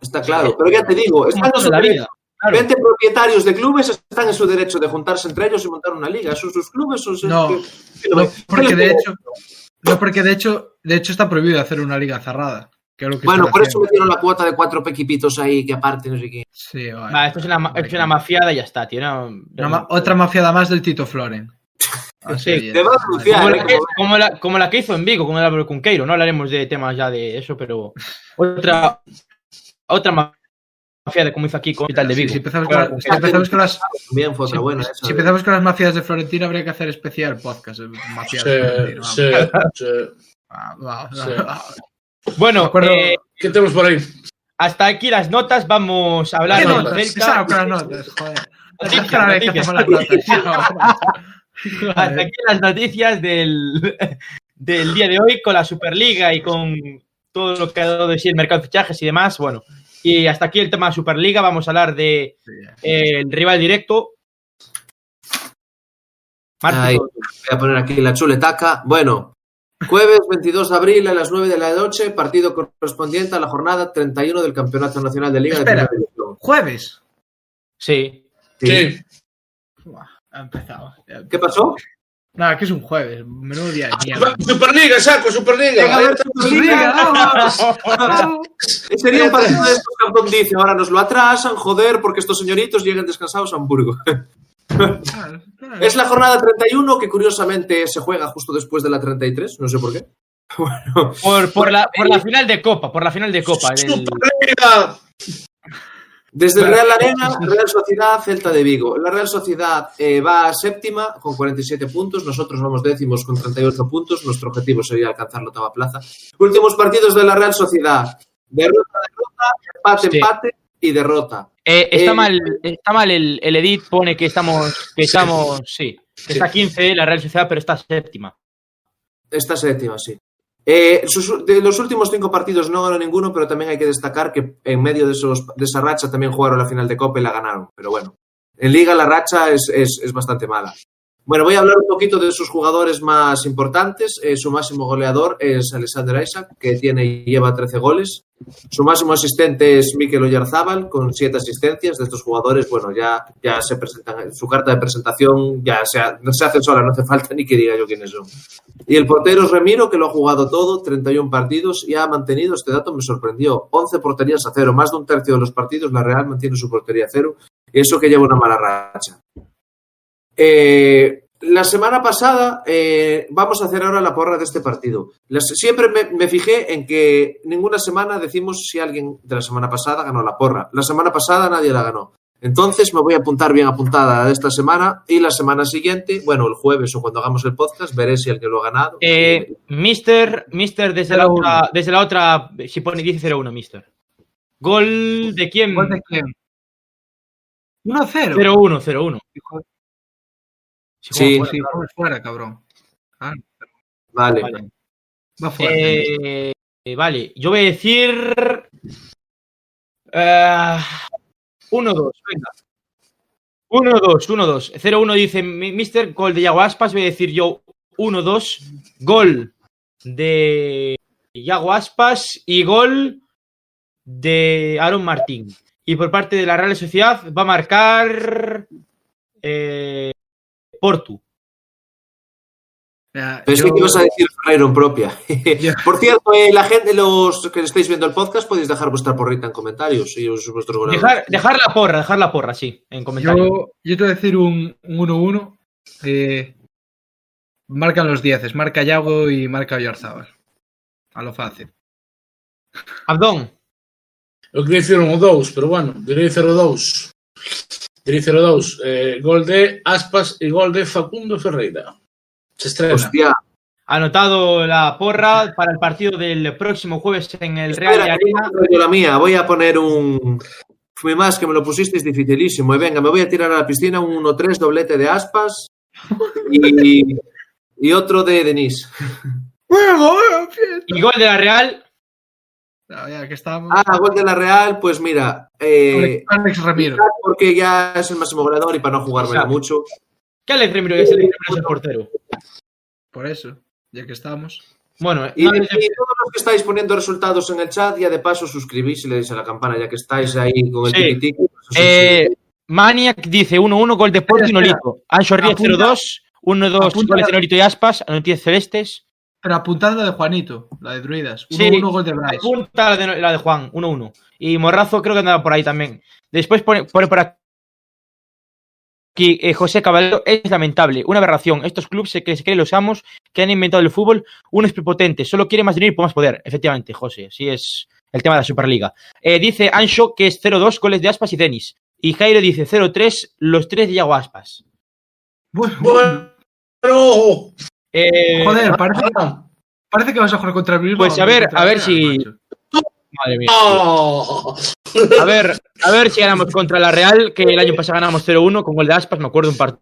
Está claro, pero ya te digo, están su la vida. Claro. 20 propietarios de clubes están en su derecho de juntarse entre ellos y montar una liga. Son sus clubes. Son No, No, que- porque que- de hecho, no, porque de hecho, de hecho está prohibido hacer una liga cerrada. Que es lo que Bueno, por eso haciendo. metieron la cuota de cuatro pequipitos ahí que aparte, no sé qué. Sí, vale. Va, esto es una, es una mafiada y ya está, tío. no- otra mafiada más del Tito Floren. Así. Te va a denunciar, Como ¿eh? la, que, Como- como, la, como la que hizo en Vigo con el Álvaro Cunqueiro. No hablaremos de temas ya de eso, pero otra otra mafia de como hizo aquí con el de Sí, Vigo. si empezamos, Con si empezamos las, si- buena si esa. ¿eh? empezamos con las mafias de Florentina, habría que hacer especial podcast. eh, de Florentina. Sí, vamos. sí, sí. Ah, Sí. va. Bueno, eh, ¿Qué tenemos por ahí? hasta aquí las notas. Vamos a hablar ¿Qué del notas? Celta. ¿Qué sabe con las notas? Joder. Noticias, Otra vez que noticias. hacemos las notas. Hasta aquí las noticias del, del día de hoy con la Superliga y con todo lo que ha dado de sí el mercado de fichajes y demás. Bueno, y hasta aquí el tema de Superliga. Vamos a hablar de eh, el rival directo. Ay. Voy a poner aquí la chuletaca. Bueno, jueves 22 de abril a las 9 de la noche, partido correspondiente a la jornada 31 del Campeonato Nacional de Liga Espera. de Primera División. Jueves. sí. Sí. Buah, Ha empezado. ¿Qué pasó? Nada, que es un jueves. Menudo día de mierda. Superliga, saco, Superliga. Venga, a ver, Superliga, vamos. Sería un partido de estos dice, ahora nos lo atrasan, joder, porque estos señoritos llegan descansados a Hamburgo. Es la jornada 31 que curiosamente se juega justo después de la 33, no sé por qué. Bueno, Por, por, la, por la final de Copa, por la final de Copa. del- desde el Real Arena, Real Sociedad, Celta de Vigo. La Real Sociedad eh, va a séptima con 47 puntos, nosotros vamos décimos con 38 puntos, nuestro objetivo sería alcanzar la octava plaza. Últimos partidos de la Real Sociedad, derrota, derrota, empate, Sí. empate y derrota. Eh, está Eh, mal, está mal el, el edit, pone que estamos, que estamos, sí, que está 15 la Real Sociedad, pero está séptima. Esta séptima, sí. Eh, sus- de los últimos cinco partidos no ganó ninguno, pero también hay que destacar que en medio de, esos, de esa racha también jugaron la final de Copa y la ganaron. Pero bueno, en Liga la racha es, es- es bastante mala. Bueno, voy a hablar un poquito de sus jugadores más importantes. Eh, su máximo goleador es Alexander Isaac, que tiene y lleva 13 goles. Su máximo asistente es Mikel Oyarzábal, con 7 asistencias. De estos jugadores, bueno, ya, ya se presentan, su carta de presentación ya se, ha- se hace sola, no hace falta ni que diga yo quiénes son. Y el portero es Remiro, que lo ha jugado todo, 31 partidos, y ha mantenido, este dato me sorprendió, 11 porterías a cero. Más de un tercio de los partidos, la Real mantiene su portería a cero, y eso que lleva una mala racha. Eh, la semana pasada, eh, vamos a hacer ahora la porra de este partido. Las- siempre me, me fijé en que ninguna semana decimos si alguien de la semana pasada ganó la porra. La semana pasada nadie la ganó. Entonces me voy a apuntar bien apuntada a esta semana y la semana siguiente, bueno, el jueves o cuando hagamos el podcast, veré si alguien lo ha ganado. Eh, Mister, Mister desde la 0-1. otra, desde la otra, si pone 10-0-1, Mister. Gol de quién? ¿Gol de quién? 1-0. 0-1, 0-1. Si Sí. juega Sí, vamos fuera, cabrón. Ah, Vale. fuera, vale. va fuera. Eh, eh, vale, yo voy a decir. eh, 1-2, venga. 1-2, 1-2. 0-1 dice Mister, gol de Yago Aspas. Voy a decir yo 1-2. Gol de Yago Aspas y gol de Aaron Martín. Y por parte de la Real Sociedad va a marcar eh, Portu. Nah, Pensé yo... que ibas a decir Ferreiro propia. Yo... Por cierto, eh, la gente, los que estáis viendo el podcast, podéis dejar vuestra porrita en comentarios. Dejar, dejar, la porra, dejar la porra, sí, en comentarios. Yo, yo te voy a decir un 1-1. Eh, marcan los 10, marca Yago y marca Villarzábal. A lo fácil. Abdón. Eu queria dizer um ou pero bueno, direi 0 ou 2. Tricerodaus, eh, gol de Aspas y gol de Facundo Ferreira. Se estrena. Hostia. Anotado la porra para el partido del próximo jueves en el Real La mía. Voy a poner un. Fue más que me lo pusisteis dificilísimo. Y venga, me voy a tirar a la piscina un 1-3 doblete de aspas y, otro de Denis. y gol de la Real. Ah, ya que estamos. Ah, gol de la Real, pues mira. eh, Alex Ramiro. porque ya es el máximo goleador y para no jugármela Exacto. mucho. ¿Qué Alex Remiro es el, Remiro es el portero? Por eso, ya que estamos. Bueno, Y, no, y todos los que estáis poniendo resultados en el chat, ya de paso suscribís y le deis a la campana, ya que estáis ahí con el Sí. tiki eh, Maniac dice 1-1, gol de Porto y. Nolito. Ancho Ríos Apunta- 0-2, 1-2, apunta- goles de Nolito y Aspas, noticias celestes. Pero apuntad la de Juanito, la de Druidas. 1-1 Sí. gol de Bryce. Apunta la de, la de Juan, 1-1. Y Morrazo creo que andaba por ahí también. Después pone, pone por aquí aquí eh, José Caballero, es lamentable, una aberración. Estos clubes que se creen los amos que han inventado el fútbol, uno es prepotente, solo quiere más dinero y más poder. Efectivamente, José, así es el tema de la Superliga. Eh, dice Ancho que es 0-2 goles de Aspas y Denis. Y Jairo dice 0-3 los tres de Yago Aspas. Bueno, Bueno, Eh, joder, parece, parece que vas a jugar contra el Bilbao. Pues a ver, a ver si- madre mía. ah. A ver, a ver si ganamos contra la Real, que el año pasado ganamos 0-1 con gol de Aspas. Me acuerdo un partido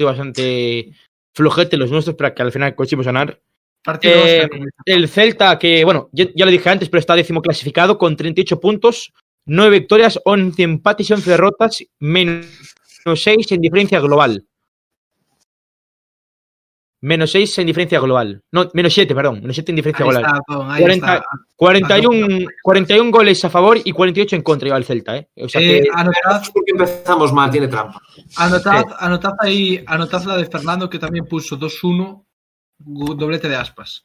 bastante flojete los nuestros, pero que al final conseguimos ganar. Partido Eh. El Celta, que bueno, ya, ya lo dije antes, pero está décimo clasificado con 38 puntos, 9 victorias, 11 empates y 11 derrotas, menos 6 en diferencia global. Menos 6 en diferencia global. No, menos 7, perdón. Menos 7 en diferencia Ahí global. está, Tom, ahí 40 está. 41, 41 goles a favor y 48 en contra lleva el Celta, ¿eh? O sea Eh, que anotad, Porque empezamos mal, tiene trampa. anotad, anotad ahí, anotad la de Fernando que también puso 2-1, gu- doblete de aspas.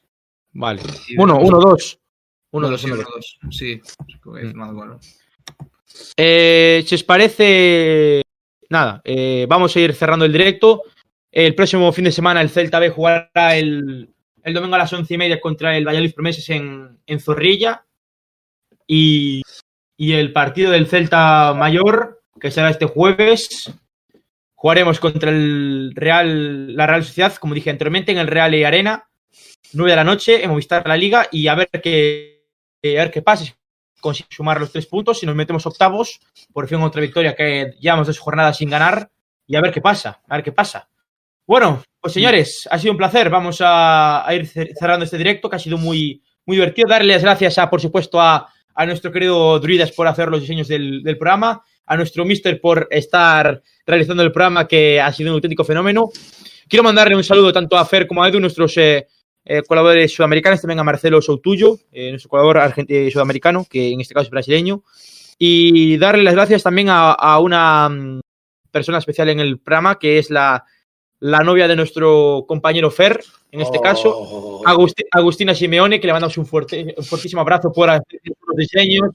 Vale. Y- 1, 1, 2. 1, Bueno, 2, sí, 1, 2. 1-2. Sí, Fernando, bueno. Eh, si os parece, nada, eh, vamos a ir cerrando el directo. El próximo fin de semana el Celta B jugará el, el domingo a las once y media contra el Valladolid Promeses en, en Zorrilla. Y, y el partido del Celta Mayor, que será este jueves, jugaremos contra el Real, la Real Sociedad, como dije anteriormente, en el Real y Arena, 9 de la noche, en Movistar la Liga, y a ver qué, a ver qué pasa. Si sumar los tres puntos, si nos metemos octavos, por fin otra victoria que llevamos dos jornadas sin ganar, y a ver qué pasa, a ver qué pasa. Bueno, pues señores, ha sido un placer. Vamos a, ir cer- cerrando este directo, que ha sido muy, muy divertido. Darle las gracias, a, por supuesto, a, a nuestro querido Druidas por hacer los diseños del, programa, a nuestro Mister por estar realizando el programa, que ha sido un auténtico fenómeno. Quiero mandarle un saludo tanto a Fer como a Edu, nuestros eh, eh, colaboradores sudamericanos, también a Marcelo Soutullo, eh, nuestro colaborador argentino sudamericano, que en este caso es brasileño. Y darle las gracias también a, a una mm, persona especial en el programa, que es la, la novia de nuestro compañero Fer, en este caso, Oh. Agusti- Agustina Simeone, que le mandamos un, fuerte, un fortísimo abrazo por los diseños.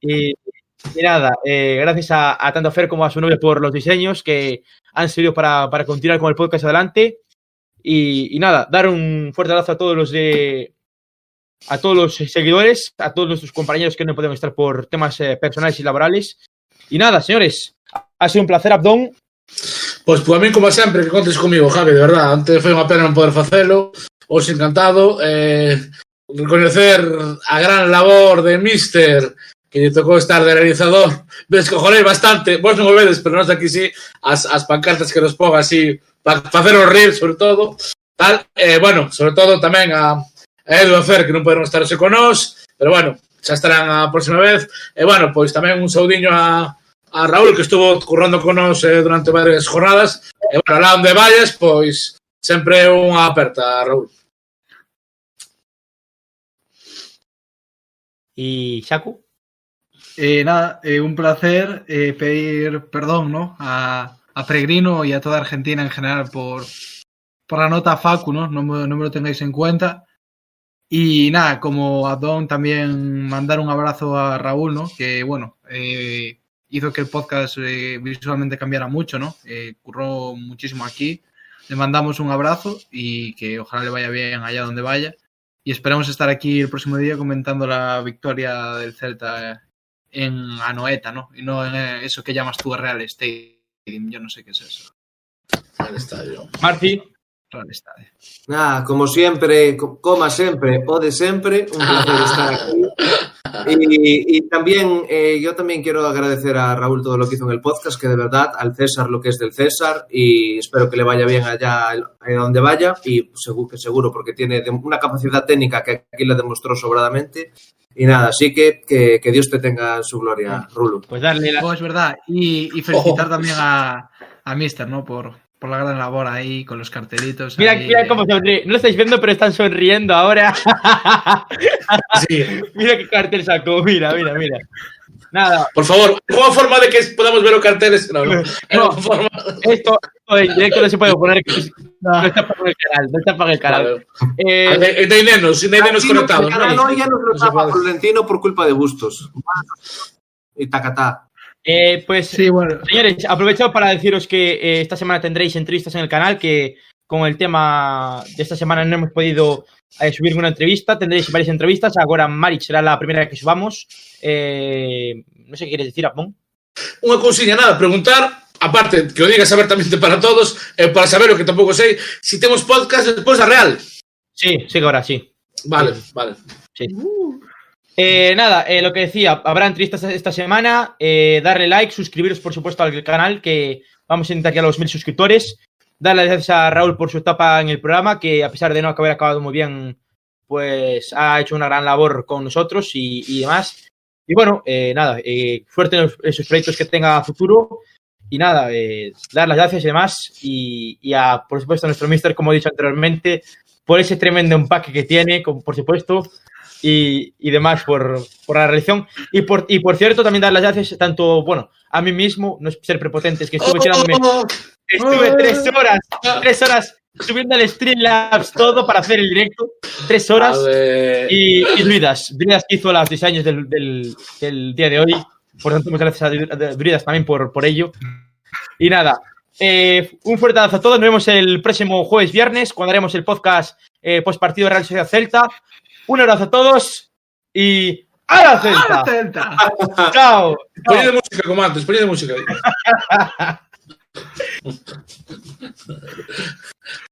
Y, y nada, eh, gracias a, a tanto a Fer como a su novia por los diseños que han servido para, para continuar con el podcast adelante. Y, y nada, dar un fuerte abrazo a todos los de a todos los seguidores, a todos nuestros compañeros que no podemos estar por temas eh, personales y laborales. Y nada, señores, ha sido un placer, Abdón. Pois, pois a mí, como sempre, que contes comigo, Javi, de verdad. Antes foi unha pena non poder facelo. Os encantado. Eh, reconocer a gran labor de Mister que lle tocou estar de realizador. Descojonei bastante. Vos non o vedes, pero nós aquí sí, as, as pancartas que nos pon así, para facer os rir, sobre todo. Tal, eh, bueno, sobre todo tamén a, a Edu e Fer, que non poderon estar con nós, pero bueno, xa estarán a próxima vez. E bueno, pois tamén un saudiño a, a Raúl, que estuvo currando con nos eh, durante varias jornadas. E, bueno, lá onde vayas, pois, sempre unha aperta, Raúl. Y Shaku. Eh, nada, eh, un placer eh, pedir perdón ¿no? a, a Peregrino y a toda Argentina en general por, por la nota Facu, ¿no? No me, no me lo tengáis en cuenta. Y nada, como a Don también mandar un abrazo a Raúl, ¿no? Que bueno, eh, hizo que el podcast eh, visualmente cambiara mucho, ¿no? Eh, curró muchísimo aquí. Le mandamos un abrazo y que ojalá le vaya bien allá donde vaya. Y esperamos estar aquí el próximo día comentando la victoria del Celta en Anoeta, ¿no? Y no en eh, eso que llamas tú Real Stadium. Yo no sé qué es eso. Al estadio. Marci. Real Stadium. Nada, como siempre, co- coma siempre o de siempre, un placer estar aquí. Y, y también, eh, yo también quiero agradecer a Raúl todo lo que hizo en el podcast, que de verdad, al César lo que es del César, y espero que le vaya bien allá a donde vaya, y seguro que seguro, porque tiene una capacidad técnica que aquí le demostró sobradamente. Y nada, así que que, que Dios te tenga en su gloria, Rulo. Pues darle la, Oh, es verdad. Y, y felicitar también a, a Mister, ¿no? Por, por la gran labor ahí con los cartelitos. Mira, ahí, mira eh. cómo sonríe. No lo estáis viendo, pero están sonriendo ahora. Sí. mira qué cartel sacó. Mira, mira, mira. Nada, Por favor, ¿cómo forma de que podamos ver los carteles? No, no. No. forma... esto, esto en directo no se puede poner. No está para el canal. No está para el canal. Eh, De, de nenos, de nenos conectados. El canal ¿no? hoy ya nos lo No tapa. Florentino por culpa de Bustos. Y tacatá. Eh, pues, Sí, bueno. señores, aprovecho para deciros que eh, esta semana tendréis entrevistas en el canal, que con el tema de esta semana no hemos podido eh, subir una entrevista, tendréis varias entrevistas, ahora Mari será la primera que subamos. Eh, no sé qué quieres decir, Apón. Unha cousiña nada, preguntar, aparte, que o digas abertamente para todos, e para saber o que tampouco sei, si temos podcast despois da Real. Sí, sí que ahora sí. Vale, vale. Sí. Eh, nada, eh, lo que decía, habrá entrevistas esta semana. eh, darle like, suscribiros por supuesto al canal, que vamos a intentar ya los mil suscriptores. Darle las gracias a Raúl por su etapa en el programa, que a pesar de no haber acabado muy bien, pues ha hecho una gran labor con nosotros y, demás. Y bueno, eh, nada, eh, suerte en, los- en sus proyectos que tenga futuro. Y nada, eh, dar las gracias y demás. Y, a, por supuesto, a nuestro mister, como he dicho anteriormente, por ese tremendo empaque que tiene, por supuesto, y, y demás por, por la realización. Y por, y por cierto, también dar las gracias tanto, bueno, a mí mismo, no es ser prepotentes, que estuve tirándome, Oh, estuve tres horas, tres horas subiendo el Streamlabs todo para hacer el directo, tres horas. Y, y Druidas, Druidas que hizo los diseños del, del, del día de hoy. Por tanto, muchas gracias a Dru- a Druidas también por, por ello. Y nada, eh, un fuerte abrazo a todos. Nos vemos el próximo jueves, viernes, cuando haremos el podcast eh, post partido de Real Sociedad Celta. Un abrazo a todos y ¡A la Celta! Celta! ¡Chao! Ponlle de música, como antes, ponlle de música.